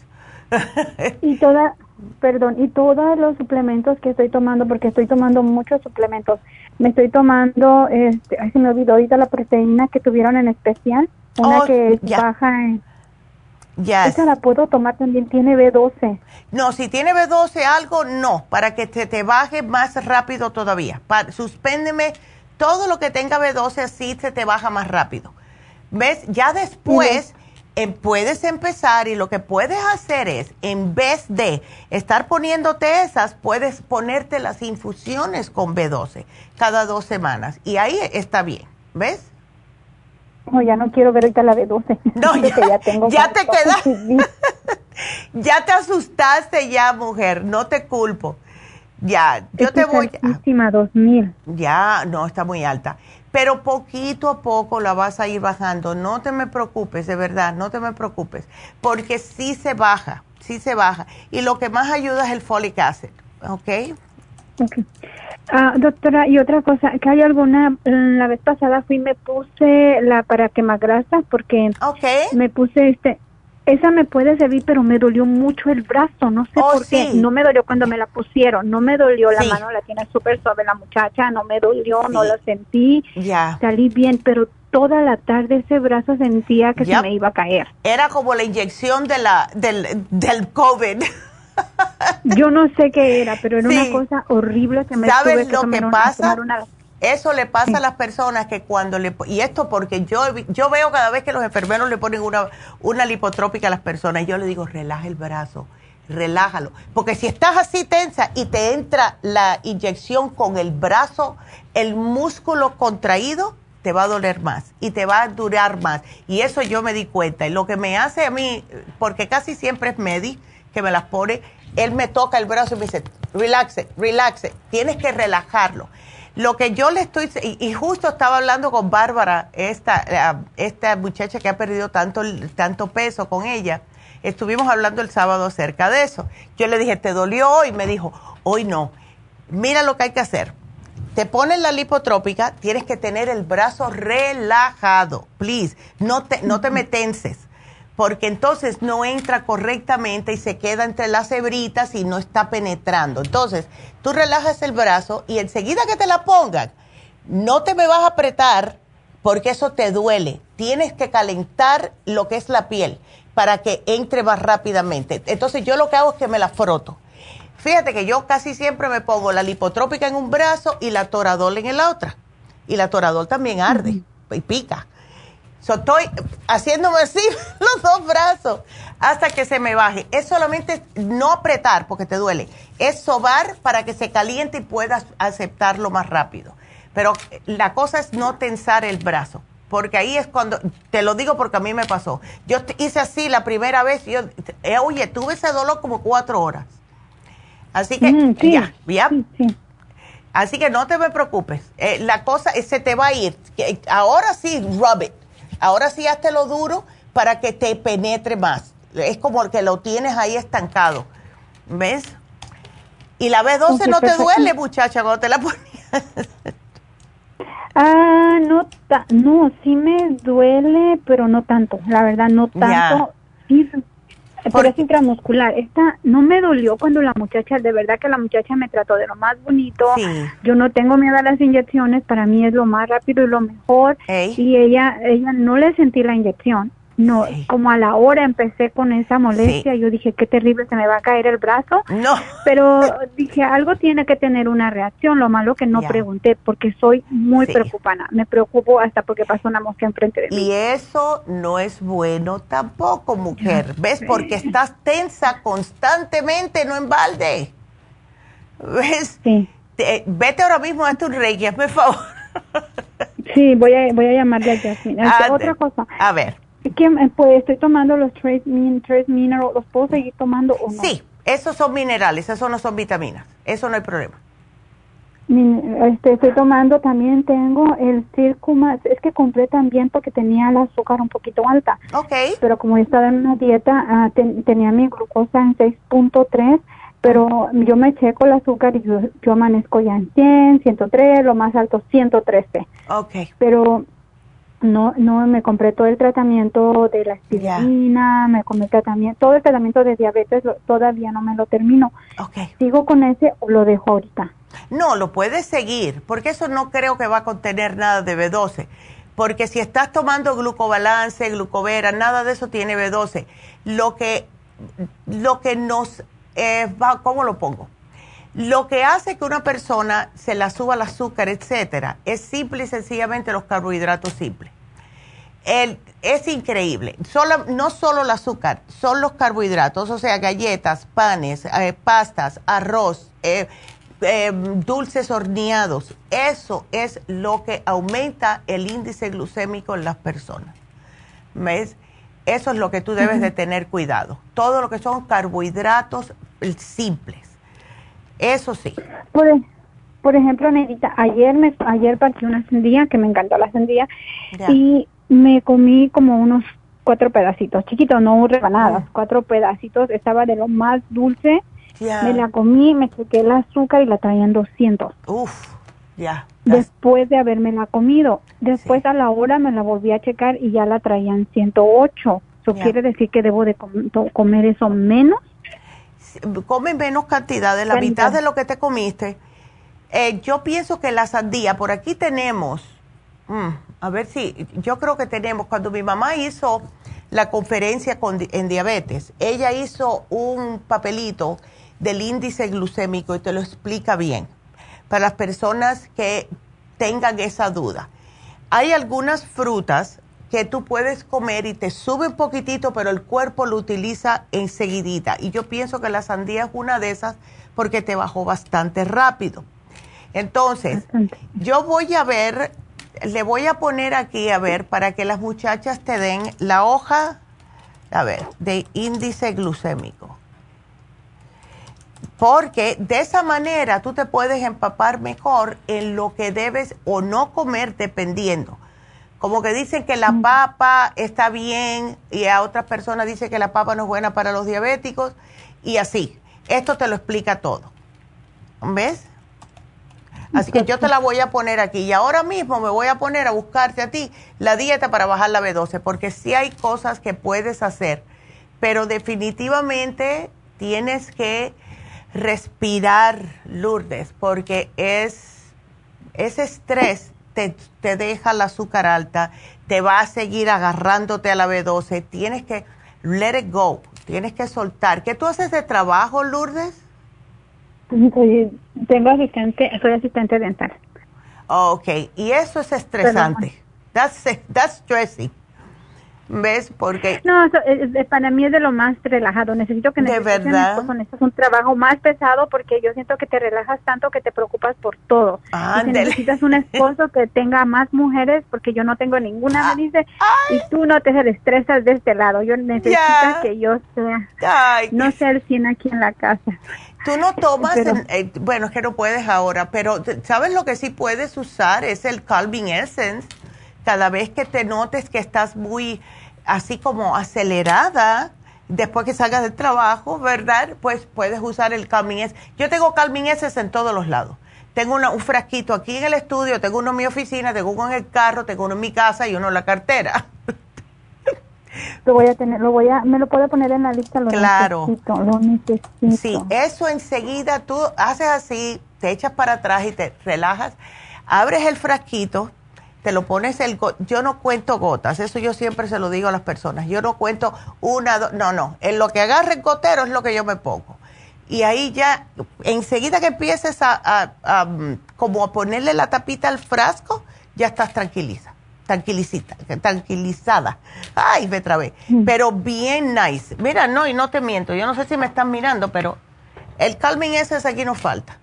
y toda, perdón, y todos los suplementos que estoy tomando, porque estoy tomando muchos suplementos, me estoy tomando, este, ay, se me olvidó ahorita la proteína que tuvieron en especial, una oh, que baja en... Ya. Esa la puedo tomar también, tiene B12. No, si tiene B12 algo, no, para que te, te baje más rápido todavía. suspéndeme todo lo que tenga B12, así se te baja más rápido. ¿Ves? Ya después puedes empezar y lo que puedes hacer es, en vez de estar poniéndote esas, puedes ponerte las infusiones con B12 cada dos semanas. Y ahí está bien, ¿ves? No, ya no quiero ver ahorita la B12. No, ya, ya te quedas. ya te asustaste ya, mujer, no te culpo. Ya, yo te voy. a... 2000. Ya, no, está muy alta pero poquito a poco la vas a ir bajando. No te me preocupes, de verdad, no te me preocupes, porque sí se baja, sí se baja. Y lo que más ayuda es el folic acid, ¿ok? okay. Ah, doctora, y otra cosa, que hay alguna, la vez pasada fui me puse la para quemar grasa porque me puse este, esa me puede servir, pero me dolió mucho el brazo, no sé oh, por qué. No me dolió cuando me la pusieron, no me dolió la mano, la tiene súper suave la muchacha, no me dolió, no lo sentí. Ya. Salí bien, pero toda la tarde ese brazo sentía que se me iba a caer. Era como la inyección de la, del, del COVID. Yo no sé qué era, pero era una cosa horrible que me ¿Sabes lo que pasa? Eso le pasa a las personas que cuando le... Y esto porque yo, yo veo cada vez que los enfermeros le ponen una, una lipotrópica a las personas, y yo le digo, relaja el brazo, relájalo. Porque si estás así tensa y te entra la inyección con el brazo, el músculo contraído, te va a doler más y te va a durar más. Y eso yo me di cuenta. Y lo que me hace a mí, porque casi siempre es Medi que me las pone, él me toca el brazo y me dice, relaxe, relaxe, tienes que relajarlo. Lo que yo le estoy, y, justo estaba hablando con Bárbara, esta, eh, esta muchacha que ha perdido tanto, tanto peso con ella, estuvimos hablando el sábado acerca de eso. Yo le dije, ¿te dolió hoy? Me dijo, hoy no. Mira lo que hay que hacer. Te pones la lipotrópica, tienes que tener el brazo relajado, please. No te, no te metenses porque entonces no entra correctamente y se queda entre las hebritas y no está penetrando. Entonces, tú relajas el brazo y enseguida que te la pongan, no te me vas a apretar porque eso te duele. Tienes que calentar lo que es la piel para que entre más rápidamente. Entonces, yo lo que hago es que me la froto. Fíjate que yo casi siempre me pongo la lipotrópica en un brazo y la toradol en el otro. Y la toradol también arde y pica. So, estoy haciéndome así los dos brazos hasta que se me baje. Es solamente no apretar porque te duele. Es sobar para que se caliente y puedas aceptarlo más rápido. Pero la cosa es no tensar el brazo. Porque ahí es cuando, te lo digo porque a mí me pasó. Yo hice así la primera vez, yo, eh, oye, tuve ese dolor como cuatro horas. Así que, mm, ya, ya. Así que no te me preocupes. Eh, la cosa se te va a ir. Ahora sí, rub it Ahora sí hazte lo duro para que te penetre más. Es como que lo tienes ahí estancado. ¿Ves? Y la B12 no te duele, muchacha, cuando te la ponías. Ah, no, no, sí me duele, pero no tanto, la verdad, no tanto. Pero es intramuscular. Esta no me dolió cuando la muchacha, de verdad que la muchacha me trató de lo más bonito. Yo no tengo miedo a las inyecciones, para mí es lo más rápido y lo mejor. Y ella, ella no le sentí la inyección. No, como a la hora empecé con esa molestia, yo dije, qué terrible, se me va a caer el brazo. No. Pero dije, algo tiene que tener una reacción, lo malo que no pregunté, porque soy muy preocupada. Me preocupo hasta porque pasó una mosca enfrente de mí. Y eso no es bueno tampoco, mujer. ¿Ves? Porque estás tensa constantemente, no en balde. ¿Ves? Sí. vete ahora mismo a tu reiki, por favor. Sí, voy a, voy a llamarle a Jasmine. Otra cosa. A ver. ¿Qué, pues estoy tomando los tres, tres minerals, ¿los puedo seguir tomando o no? Sí, esos son minerales, esos no son vitaminas, eso no hay problema. Este, estoy tomando también, tengo el Circumax, es que compré también porque tenía el azúcar un poquito alta. Ok. Pero como estaba en una dieta, ah, tenía mi glucosa en 6.3, pero yo me checo el azúcar y yo, yo amanezco ya en 100, 103, lo más alto 113. Ok. Pero no no me compré todo el tratamiento de la aspirina, me compré tratamiento, todo el tratamiento de diabetes todavía no me lo termino. Okay. ¿Sigo con ese o lo dejo ahorita? No, lo puedes seguir, porque eso no creo que va a contener nada de B12. Porque si estás tomando glucobalance, glucovera, nada de eso tiene B12. Lo que, lo que nos, eh, va, ¿cómo lo pongo? Lo que hace que una persona se la suba el azúcar, etcétera, es simple y sencillamente los carbohidratos simples. es increíble. no solo el azúcar, son los carbohidratos, o sea, galletas, panes, eh, pastas, arroz, eh, eh, dulces horneados. Eso es lo que aumenta el índice glucémico en las personas. ¿Ves? Eso es lo que tú debes de tener cuidado. Todo lo que son carbohidratos simples. Eso sí. Por, por ejemplo, Nedita, ayer me ayer partí una sandía, que me encantó la sandía, y me comí como unos cuatro pedacitos, chiquitos, no rebanadas, cuatro pedacitos, estaba de lo más dulce, me la comí, me chequé el azúcar y la traían 200. Uf, ya. Después de haberme la comido, después a la hora me la volví a checar y ya la traían 108. Eso quiere decir que debo de comer eso menos come menos cantidad, de la mitad de lo que te comiste. Eh, yo pienso que la sandía, por aquí tenemos, mm, a ver si, yo creo que tenemos, cuando mi mamá hizo la conferencia con, en diabetes, ella hizo un papelito del índice glucémico y te lo explica bien. Para las personas que tengan esa duda. Hay algunas frutas que tú puedes comer y te sube un poquitito, pero el cuerpo lo utiliza enseguidita. Y yo pienso que la sandía es una de esas porque te bajó bastante rápido. Entonces, yo voy a ver, le voy a poner aquí, a ver, para que las muchachas te den la hoja, a ver, de índice glucémico. Porque de esa manera tú te puedes empapar mejor en lo que debes o no comer dependiendo. Como que dicen que la papa está bien y a otras personas dicen que la papa no es buena para los diabéticos y así. Esto te lo explica todo. ¿Ves? Así que yo te la voy a poner aquí. Y ahora mismo me voy a poner a buscarte a ti la dieta para bajar la B12, porque sí hay cosas que puedes hacer, pero definitivamente tienes que respirar, Lourdes, porque es ese estrés te, te deja el azúcar alta, te va a seguir agarrándote a la B12. Tienes que let it go, tienes que soltar. ¿Qué tú haces de trabajo, Lourdes? tengo asistente, soy asistente dental. Ok, y eso es estresante. That's, that's stressing. ¿Ves? Porque... No, para mí es de lo más relajado. Necesito que ¿De verdad? Esto es un trabajo más pesado porque yo siento que te relajas tanto que te preocupas por todo. Y necesitas un esposo que tenga más mujeres porque yo no tengo ninguna, me dice, y tú no te estresas de este lado. Yo necesito que yo sea, no ser sin aquí en la casa. Tú no tomas, eh, bueno, es que no puedes ahora, pero ¿sabes lo que sí puedes usar? Es el Calvin Essence. Cada vez que te notes que estás muy así como acelerada, después que salgas del trabajo, ¿verdad? Pues puedes usar el Essence. Yo tengo Calvin Essence en todos los lados. Tengo un frasquito aquí en el estudio, tengo uno en mi oficina, tengo uno en el carro, tengo uno en mi casa y uno en la cartera. Lo voy a tener, lo voy a, me lo puedo poner en la lista, lo claro. necesito, lo necesito. Sí, eso enseguida tú haces así, te echas para atrás y te relajas, abres el frasquito, te lo pones el, yo no cuento gotas, eso yo siempre se lo digo a las personas, yo no cuento una, dos, no, no, en lo que agarre el gotero es lo que yo me pongo. Y ahí ya, enseguida que empieces a, a como a ponerle la tapita al frasco, ya estás tranquiliza tranquilizada. Ay, me trabé. Mm. Pero bien nice. Mira, no, y no te miento, yo no sé si me están mirando, pero el calming ese es aquí nos falta.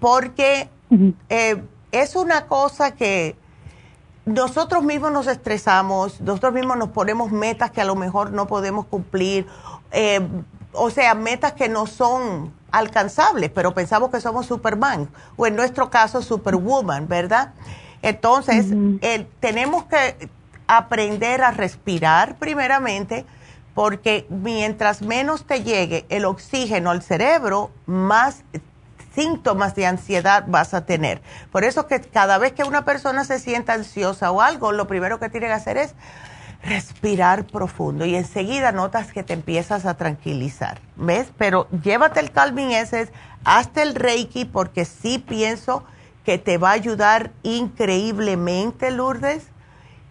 Porque eh, es una cosa que nosotros mismos nos estresamos, nosotros mismos nos ponemos metas que a lo mejor no podemos cumplir, eh, o sea, metas que no son alcanzables, pero pensamos que somos Superman, o en nuestro caso Superwoman, ¿verdad? Entonces, tenemos que aprender a respirar primeramente, porque mientras menos te llegue el oxígeno al cerebro, más síntomas de ansiedad vas a tener. Por eso que cada vez que una persona se sienta ansiosa o algo, lo primero que tiene que hacer es respirar profundo y enseguida notas que te empiezas a tranquilizar. ¿Ves? Pero llévate el Calvin ese, hazte el Reiki porque sí pienso que te va a ayudar increíblemente, Lourdes.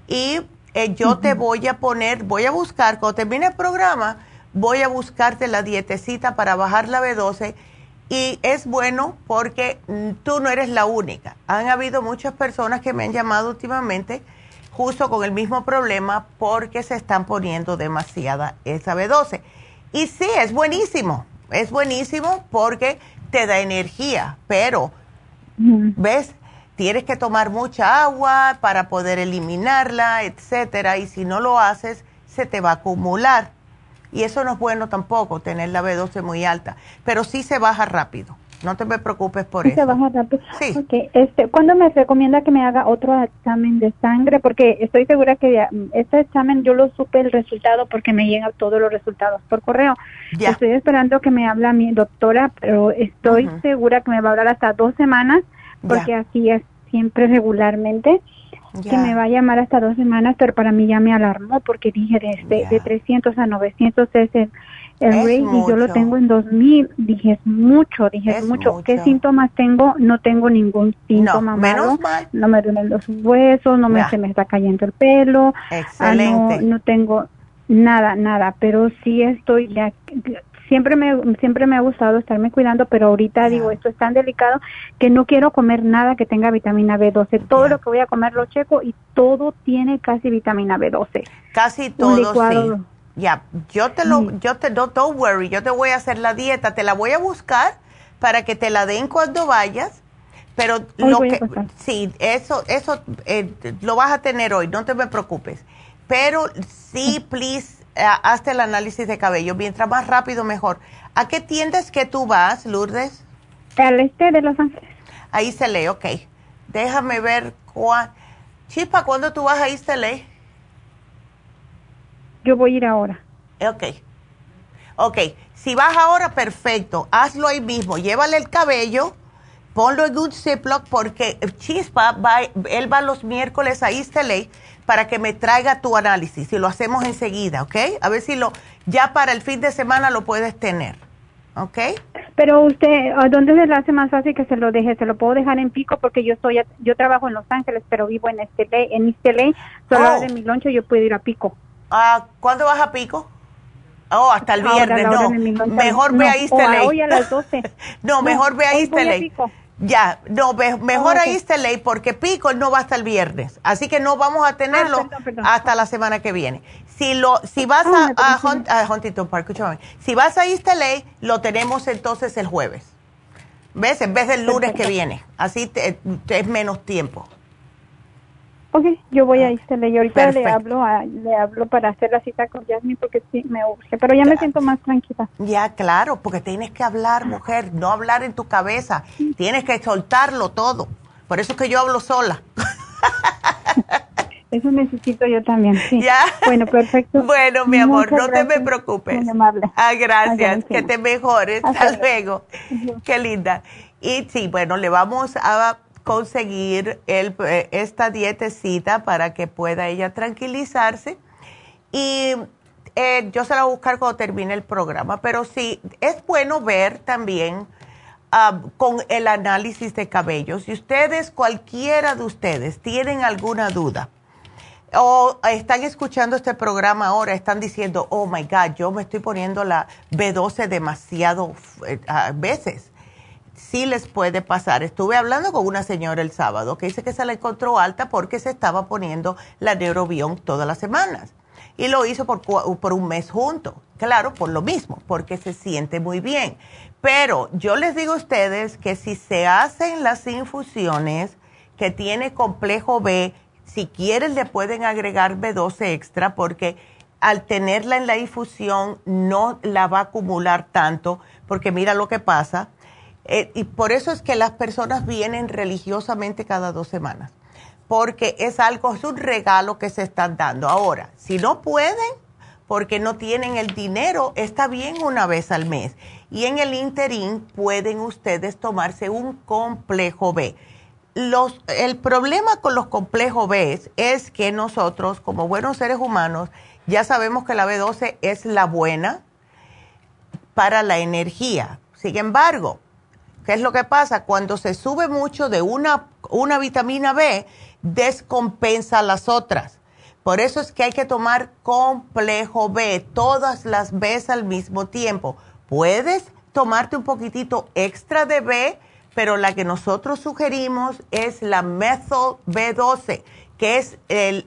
Y eh, yo te voy a poner, voy a buscar, cuando termine el programa, voy a buscarte la dietecita para bajar la B12. Y es bueno porque mm, tú no eres la única. Han habido muchas personas que me han llamado últimamente justo con el mismo problema porque se están poniendo demasiada esa B12. Y sí, es buenísimo. Es buenísimo porque te da energía, pero ¿Ves? Tienes que tomar mucha agua para poder eliminarla, etcétera, y si no lo haces, se te va a acumular. Y eso no es bueno tampoco, tener la B12 muy alta, pero sí se baja rápido. No te me preocupes por eso. Se baja rápido. Sí. Okay. Este, ¿Cuándo me recomienda que me haga otro examen de sangre? Porque estoy segura que este examen yo lo supe el resultado porque me llegan todos los resultados por correo. Ya. Estoy esperando que me hable mi doctora, pero estoy segura que me va a hablar hasta dos semanas porque así es siempre regularmente. Que me va a llamar hasta dos semanas, pero para mí ya me alarmó porque dije de, de 300 a 900 es el, el y yo lo tengo en 2000. Dije, es mucho, dije, es, mucho. ¿Qué síntomas tengo? No tengo ningún síntoma no, No me duelen los huesos, no me, se me está cayendo el pelo. Excelente. no, no tengo nada, nada, pero sí estoy ya siempre me siempre me ha gustado estarme cuidando, pero ahorita digo, esto es tan delicado que no quiero comer nada que tenga vitamina B12. Todo lo que voy a comer lo checo y todo tiene casi vitamina B12. Casi todo, sí. Ya, yo te lo, yo te, don't, don't, worry, yo te voy a hacer la dieta, te la voy a buscar para que te la den cuando vayas, pero lo que, sí, eso, eso eh, lo vas a tener hoy, no te me preocupes. Pero sí, please, hazte el análisis de cabello, mientras más rápido mejor. ¿A qué tiendas que tú vas, Lourdes? Al este de Los Ángeles. Ahí se lee, ok. Déjame ver cuál. Chispa, ¿cuándo tú vas a East yo voy a ir ahora. Ok. Ok, si vas ahora, perfecto. Hazlo ahí mismo. Llévale el cabello, ponlo en un Ziploc porque Chispa, va, él va los miércoles a East para que me traiga tu análisis y lo hacemos enseguida, ¿ok? A ver si lo, ya para el fin de semana lo puedes tener, ¿ok? Pero usted, ¿a dónde se le hace más fácil que se lo deje? Se lo puedo dejar en Pico porque yo estoy, yo trabajo en Los Ángeles, pero vivo en este en este solo oh. de mi loncho yo puedo ir a Pico. Ah, ¿Cuándo vas a Pico? Oh, hasta el viernes, no. Mejor ve a East Hoy a las 12. no, mejor ve a East Ya, no, mejor a East porque Pico no va hasta el viernes. Así que no vamos a tenerlo ah, hasta la semana que viene. Si lo, si vas ah, a, a, Huntington Park, escúchame, si vas a East lo tenemos entonces el jueves. ¿Ves? En vez del lunes que viene. Así es menos tiempo. Ok, yo voy a irse y ahorita le hablo, le hablo para hacer la cita con Jasmine porque sí me urge, pero ya me siento más tranquila. Ya, claro, porque tienes que hablar, mujer, no hablar en tu cabeza, tienes que soltarlo todo. Por eso es que yo hablo sola. Eso necesito yo también, sí. ¿Ya? Bueno, perfecto. Bueno, mi amor, no te me preocupes. Muy amable. Ah, gracias. Que te mejores. Hasta, luego. Qué linda. Y sí, bueno, le vamos a conseguir el, eh, esta dietecita para que pueda ella tranquilizarse. Y eh, yo se la voy a buscar cuando termine el programa, pero sí, es bueno ver también ah, con el análisis de cabello. Si ustedes, cualquiera de ustedes, tienen alguna duda o están escuchando este programa ahora, están diciendo, oh my God, yo me estoy poniendo la B12 demasiado eh, veces sí les puede pasar. Estuve hablando con una señora el sábado que dice que se la encontró alta porque se estaba poniendo la neurobión todas las semanas. Y lo hizo por, por un mes junto. Claro, por lo mismo, porque se siente muy bien. Pero yo les digo a ustedes que si se hacen las infusiones que tiene complejo B, si quieren le pueden agregar B12 extra porque al tenerla en la infusión no la va a acumular tanto, porque mira lo que pasa, eh, y por eso es que las personas vienen religiosamente cada dos semanas, porque es algo, es un regalo que se están dando. Ahora, si no pueden, porque no tienen el dinero, está bien una vez al mes. Y en el interín pueden ustedes tomarse un complejo B. Los, el problema con los complejos B es que nosotros, como buenos seres humanos, ya sabemos que la B12 es la buena para la energía. Sin embargo, ¿Qué es lo que pasa? Cuando se sube mucho de una, una vitamina B, descompensa las otras. Por eso es que hay que tomar complejo B, todas las B al mismo tiempo. Puedes tomarte un poquitito extra de B, pero la que nosotros sugerimos es la methyl B12 que es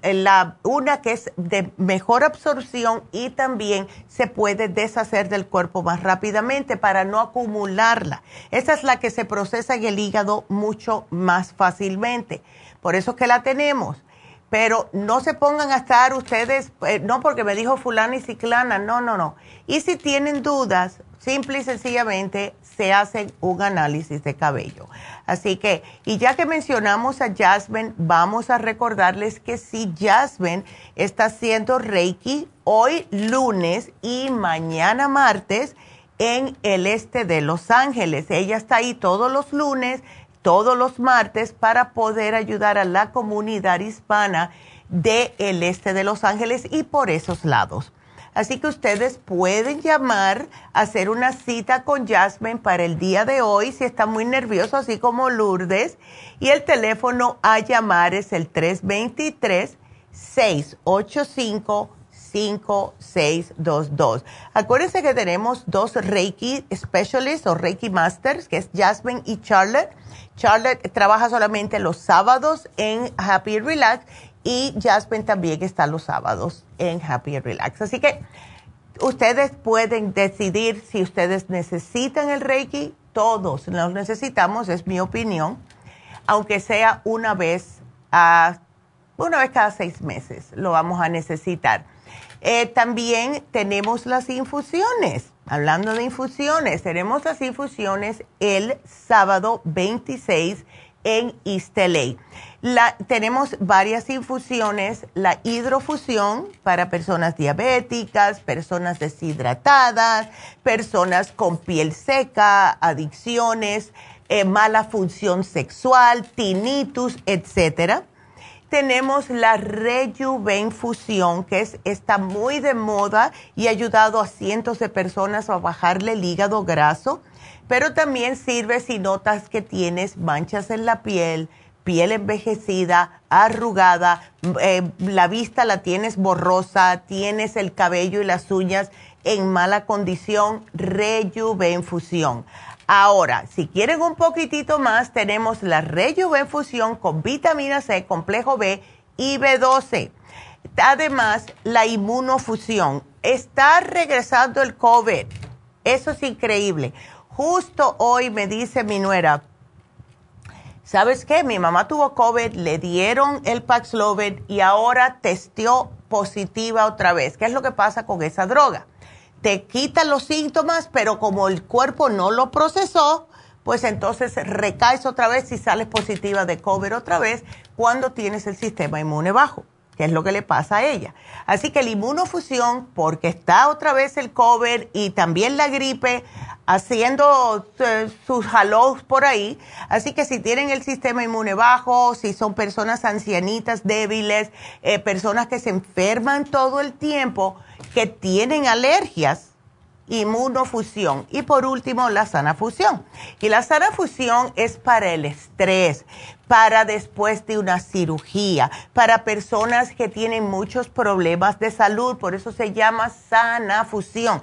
la, una que es de mejor absorción y también se puede deshacer del cuerpo más rápidamente para no acumularla. Esa es la que se procesa en el hígado mucho más fácilmente. Por eso que la tenemos. Pero no se pongan a estar ustedes, eh, no porque me dijo fulana y ciclana, no, no, no. Y si tienen dudas, simple y sencillamente se hacen un análisis de cabello. Así que, y ya que mencionamos a Jasmine, vamos a recordarles que si Jasmine está haciendo Reiki hoy lunes y mañana martes en el este de Los Ángeles. Ella está ahí todos los lunes, todos los martes para poder ayudar a la comunidad hispana del el este de Los Ángeles y por esos lados. Así que ustedes pueden llamar, hacer una cita con Jasmine para el día de hoy si está muy nervioso, así como Lourdes. Y el teléfono a llamar es el 323-685. 5622. Acuérdense que tenemos dos Reiki Specialists o Reiki Masters, que es Jasmine y Charlotte. Charlotte trabaja solamente los sábados en Happy Relax y Jasmine también está los sábados en Happy Relax. Así que ustedes pueden decidir si ustedes necesitan el Reiki. Todos lo necesitamos, es mi opinión, aunque sea una vez a una vez cada seis meses lo vamos a necesitar. Eh, también tenemos las infusiones. Hablando de infusiones, tenemos las infusiones el sábado 26 en East tenemos varias infusiones, la hidrofusión para personas diabéticas, personas deshidratadas, personas con piel seca, adicciones, eh, mala función sexual, tinnitus, etcétera. Tenemos la Rejuvenfusión, que es, está muy de moda y ha ayudado a cientos de personas a bajarle el hígado graso, pero también sirve si notas que tienes manchas en la piel, piel envejecida, arrugada, eh, la vista la tienes borrosa, tienes el cabello y las uñas en mala condición, Rejuvenfusión. Ahora, si quieren un poquitito más, tenemos la Rejuvenfusión con vitamina C, complejo B y B12. Además, la inmunofusión. Está regresando el COVID. Eso es increíble. Justo hoy me dice mi nuera, ¿sabes qué? Mi mamá tuvo COVID, le dieron el Paxlovid y ahora testió positiva otra vez. ¿Qué es lo que pasa con esa droga? te quita los síntomas, pero como el cuerpo no lo procesó, pues entonces recaes otra vez y sales positiva de COVID otra vez cuando tienes el sistema inmune bajo, que es lo que le pasa a ella. Así que la inmunofusión, porque está otra vez el COVID y también la gripe, haciendo eh, sus halos por ahí. Así que si tienen el sistema inmune bajo, si son personas ancianitas, débiles, eh, personas que se enferman todo el tiempo, que tienen alergias, inmunofusión. Y por último, la sana fusión. Y la sana fusión es para el estrés, para después de una cirugía, para personas que tienen muchos problemas de salud, por eso se llama sana fusión.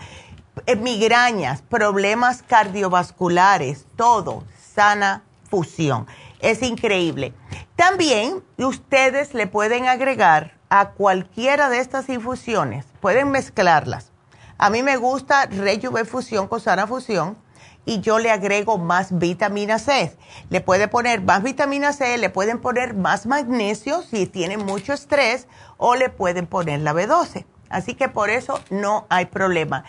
Eh, migrañas, problemas cardiovasculares, todo, sana fusión. Es increíble. También ustedes le pueden agregar a cualquiera de estas infusiones, pueden mezclarlas. A mí me gusta Rejuve Fusión con Sana Fusión y yo le agrego más vitamina C. Le puede poner más vitamina C, le pueden poner más magnesio si tienen mucho estrés o le pueden poner la B12. Así que por eso no hay problema.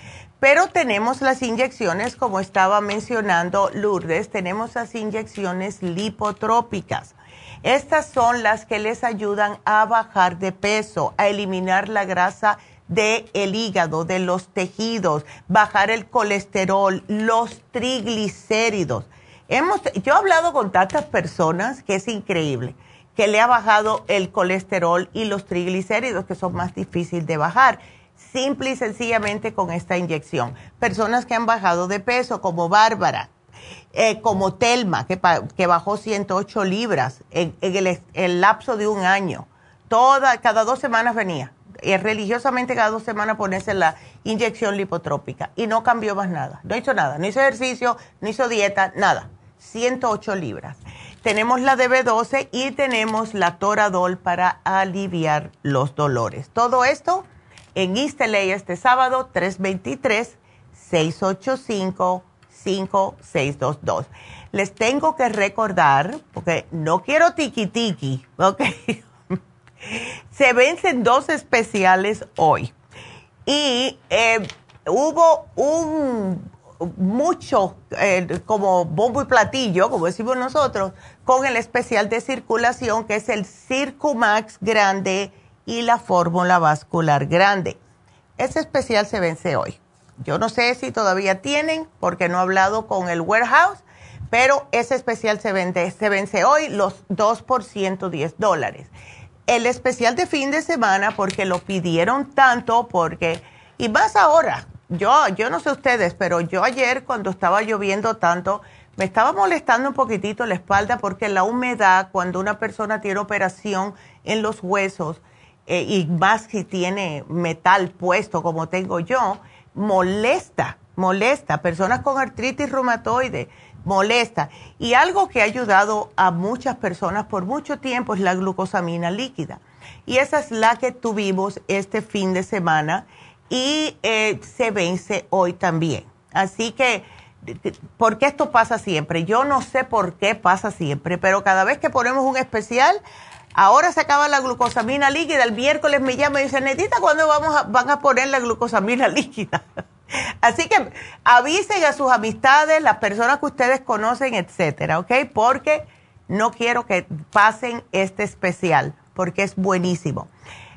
Pero tenemos las inyecciones, como estaba mencionando Lourdes, tenemos las inyecciones lipotrópicas. Estas son las que les ayudan a bajar de peso, a eliminar la grasa del el hígado, de los tejidos, bajar el colesterol, los triglicéridos. Hemos, yo he hablado con tantas personas que es increíble, que le ha bajado el colesterol y los triglicéridos, que son más difíciles de bajar, simple y sencillamente con esta inyección. Personas que han bajado de peso, como Bárbara, eh, como Telma, que, bajó 108 libras en, el, lapso de un año. Toda, cada dos semanas venía. Y religiosamente cada dos semanas ponerse la inyección lipotrópica. Y no cambió más nada. No hizo nada. No hizo ejercicio, no hizo dieta, nada. 108 libras. Tenemos la DB12 y tenemos la Toradol para aliviar los dolores. Todo esto en East este sábado, 323 685 5622. Les tengo que recordar, porque no quiero tiki tiki, ¿ok? Se vencen dos especiales hoy. Y eh, hubo un mucho eh, como bombo y platillo, como decimos nosotros, con el especial de circulación que es el Circumax grande y la fórmula vascular grande. Ese especial se vence hoy. Yo no sé si todavía tienen, porque no he hablado con el warehouse, pero ese especial se, vende, se vence hoy, los 2 por 110 dólares. El especial de fin de semana, porque lo pidieron tanto, porque, y más ahora, yo, yo no sé ustedes, pero yo ayer cuando estaba lloviendo tanto, me estaba molestando un poquitito la espalda porque la humedad, cuando una persona tiene operación en los huesos, eh, y más si tiene metal puesto como tengo yo, molesta, molesta. Personas con artritis reumatoide, molesta. Y algo que ha ayudado a muchas personas por mucho tiempo es la glucosamina líquida. Y esa es la que tuvimos este fin de semana y eh, se vence hoy también. Así que, ¿por qué esto pasa siempre? Yo no sé por qué pasa siempre, pero cada vez que ponemos un especial, ahora se acaba la glucosamina líquida, el miércoles me llama y dice, Netita, ¿cuándo vamos a, van a poner la glucosamina líquida? Así que avisen a sus amistades, las personas que ustedes conocen, etcétera, ¿ok? Porque no quiero que pasen este especial, porque es buenísimo.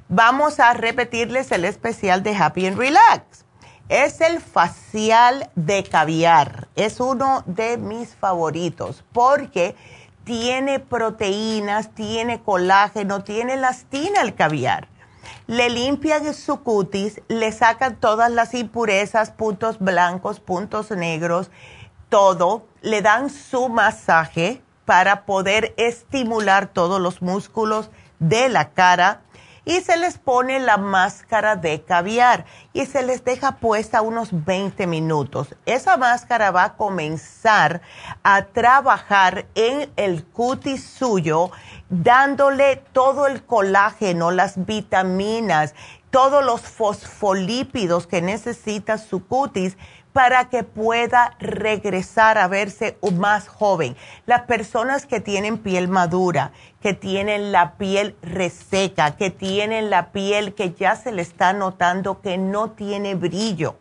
Vamos a repetirles el especial de Happy and Relax. Es el facial de caviar. Es uno de mis favoritos porque tiene proteínas, tiene colágeno, tiene elastina el caviar. Le limpian su cutis, le sacan todas las impurezas, puntos blancos, puntos negros, todo, le dan su masaje para poder estimular todos los músculos de la cara y se les pone la máscara de caviar y se les deja puesta unos 20 minutos. Esa máscara va a comenzar a trabajar en el cutis suyo, dándole todo el colágeno, las vitaminas, todos los fosfolípidos que necesita su cutis para que pueda regresar a verse más joven. Las personas que tienen piel madura, que tienen la piel reseca, que tienen la piel que ya se le está notando que no tiene brillo.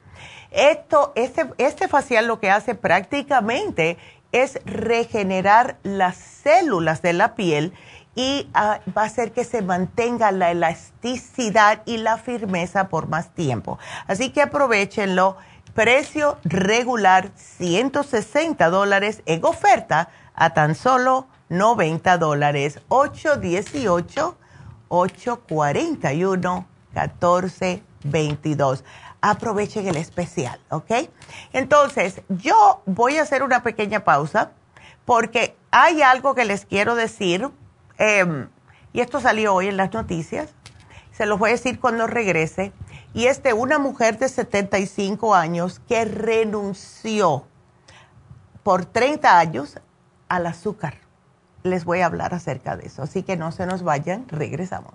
Esto, este, este facial lo que hace prácticamente es regenerar las células de la piel y ah, va a hacer que se mantenga la elasticidad y la firmeza por más tiempo. Así que aprovechenlo Precio regular 160 dólares en oferta a tan solo 90 dólares. 818-841-1422. Aprovechen el especial, ¿ok? Entonces, yo voy a hacer una pequeña pausa porque hay algo que les quiero decir, em, y esto salió hoy en las noticias, se los voy a decir cuando regrese y es de una mujer de 75 años que renunció por 30 años al azúcar. Les voy a hablar acerca de eso, así que no se nos vayan, regresamos.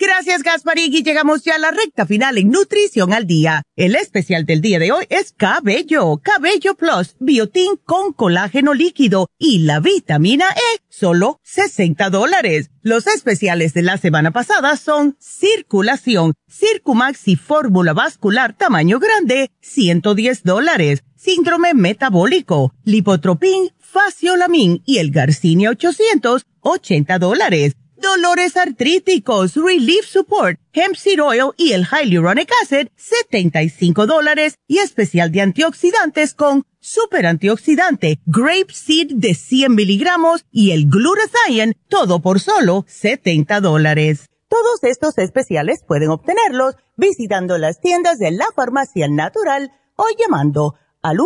Gracias, Gasparín. Y llegamos ya a la recta final en Nutrición al Día. El especial del día de hoy es Cabello, Cabello Plus, Biotín con colágeno líquido y la vitamina E, solo 60 dólares. Los especiales de la semana pasada son Circulación, Circumax y Fórmula Vascular tamaño grande, 110 dólares. Síndrome metabólico, Lipotropin, Faciolamin y el Garcinia 800, 80 dólares dolores artríticos, Relief Support, Hemp Seed Oil y el Hyaluronic Acid, 75 dólares y especial de antioxidantes con super antioxidante, Grape Seed de 100 miligramos y el Glutathione, todo por solo 70 dólares. Todos estos especiales pueden obtenerlos visitando las tiendas de la farmacia natural o llamando al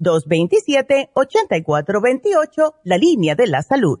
1-800-227-8428, la línea de la salud.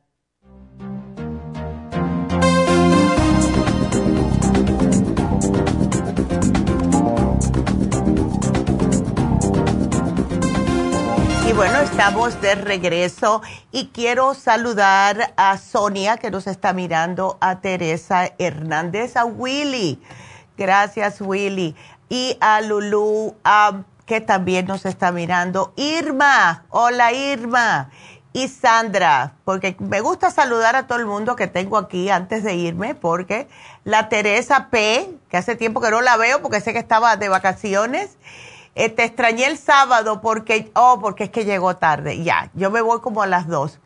Bueno, estamos de regreso y quiero saludar a Sonia que nos está mirando, a Teresa Hernández, a Willy. Gracias, Willy. Y a Lulu, que también nos está mirando. Irma, hola Irma. Y Sandra, porque me gusta saludar a todo el mundo que tengo aquí antes de irme, porque la Teresa P, que hace tiempo que no la veo porque sé que estaba de vacaciones eh, te extrañé el sábado porque, oh, porque es que llegó tarde. Ya, yo me voy como a las dos.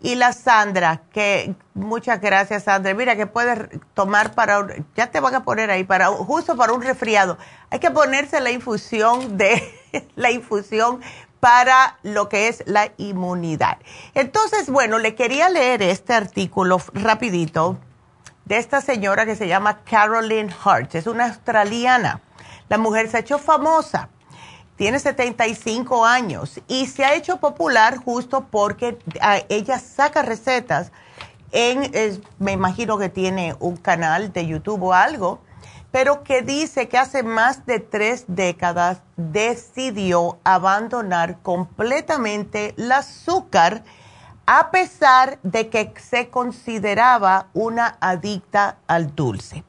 Y la Sandra, que muchas gracias Sandra. Mira que puedes tomar para, ya te van a poner ahí, para justo para un resfriado. Hay que ponerse la infusión de, la infusión para lo que es la inmunidad. Entonces, bueno, le quería leer este artículo rapidito de esta señora que se llama Carolyn Hart. Es una australiana. La mujer se ha hecho famosa tiene 75 años y se ha hecho popular justo porque ah, ella saca recetas en, me imagino que tiene un canal de YouTube o algo, pero que dice que hace más de tres décadas decidió abandonar completamente el azúcar a pesar de que se consideraba una adicta al dulce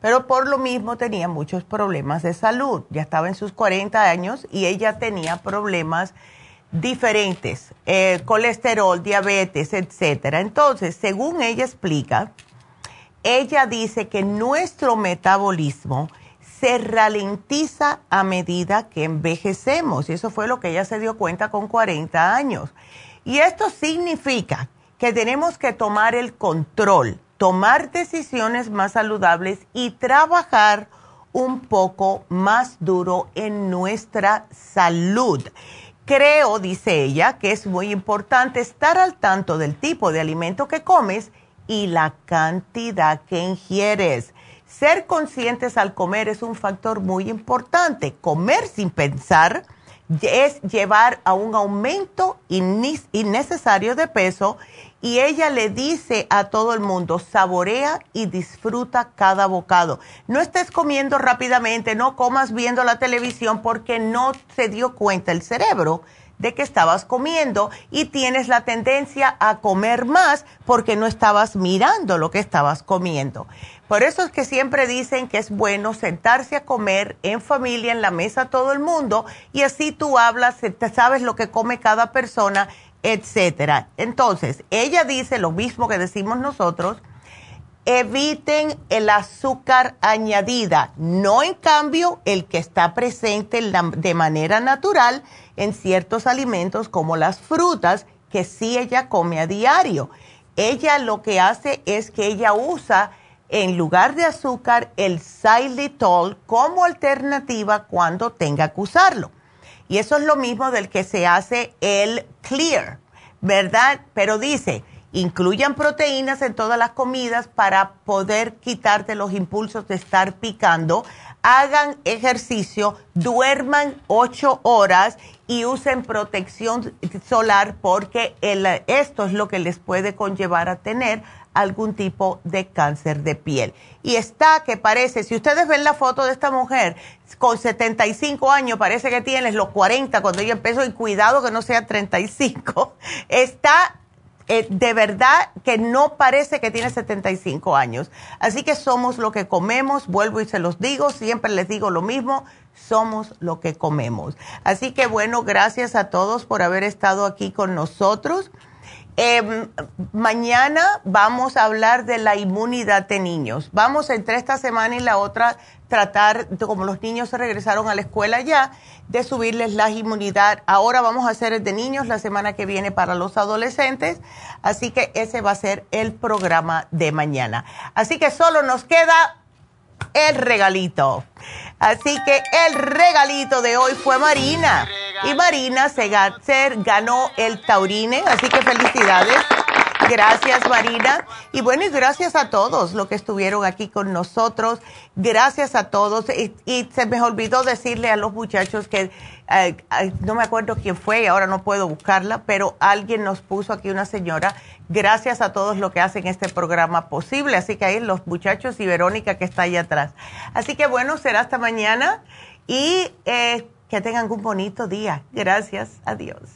pero por lo mismo tenía muchos problemas de salud. Ya estaba en sus 40 años y ella tenía problemas diferentes, eh, colesterol, diabetes, etcétera. Entonces, según ella explica, ella dice que nuestro metabolismo se ralentiza a medida que envejecemos. Y eso fue lo que ella se dio cuenta con 40 años. Y esto significa que tenemos que tomar el control tomar decisiones más saludables y trabajar un poco más duro en nuestra salud. Creo, dice ella, que es muy importante estar al tanto del tipo de alimento que comes y la cantidad que ingieres. Ser conscientes al comer es un factor muy importante. Comer sin pensar es llevar a un aumento innecesario de peso y ella le dice a todo el mundo, saborea y disfruta cada bocado. No estés comiendo rápidamente, no comas viendo la televisión porque no se dio cuenta el cerebro de que estabas comiendo y tienes la tendencia a comer más porque no estabas mirando lo que estabas comiendo. Por eso es que siempre dicen que es bueno sentarse a comer en familia, en la mesa todo el mundo, y así tú hablas, sabes lo que come cada persona, etcétera. Entonces, ella dice lo mismo que decimos nosotros, eviten el azúcar añadida, no en cambio el que está presente de manera natural en ciertos alimentos como las frutas, que sí ella come a diario. Ella lo que hace es que ella usa en lugar de azúcar el xylitol como alternativa cuando tenga que usarlo. Y eso es lo mismo del que se hace el clear, ¿verdad? Pero dice, incluyan proteínas en todas las comidas para poder quitarte los impulsos de estar picando. Hagan ejercicio, duerman ocho horas y usen protección solar porque esto es lo que les puede conllevar a tener algún tipo de cáncer de piel. Y está que parece, si ustedes ven la foto de esta mujer con 75 años, parece que tiene los 40 cuando ella empezó y cuidado que no sea 35, está eh, de verdad que no parece que tiene 75 años. Así que somos lo que comemos, vuelvo y se los digo, siempre les digo lo mismo, somos lo que comemos. Así que bueno, gracias a todos por haber estado aquí con nosotros. Eh, mañana vamos a hablar de la inmunidad de niños. Vamos entre esta semana y la otra tratar, como los niños se regresaron a la escuela ya, de subirles la inmunidad. Ahora vamos a hacer el de niños la semana que viene para los adolescentes. Así que ese va a ser el programa de mañana. Así que solo nos queda el regalito. Así que el regalito de hoy fue Marina. Y Marina se, ganó el Taurine, así que felicidades. Gracias, Marina. Y bueno, y gracias a todos los que estuvieron aquí con nosotros. Gracias a todos. Y, se me olvidó decirle a los muchachos que, eh, no me acuerdo quién fue, ahora no puedo buscarla, pero alguien nos puso aquí una señora. Gracias a todos los que hacen este programa posible. Así que ahí los muchachos y Verónica que está ahí atrás. Así que bueno, será hasta mañana y eh, que tengan un bonito día. Gracias. Adiós.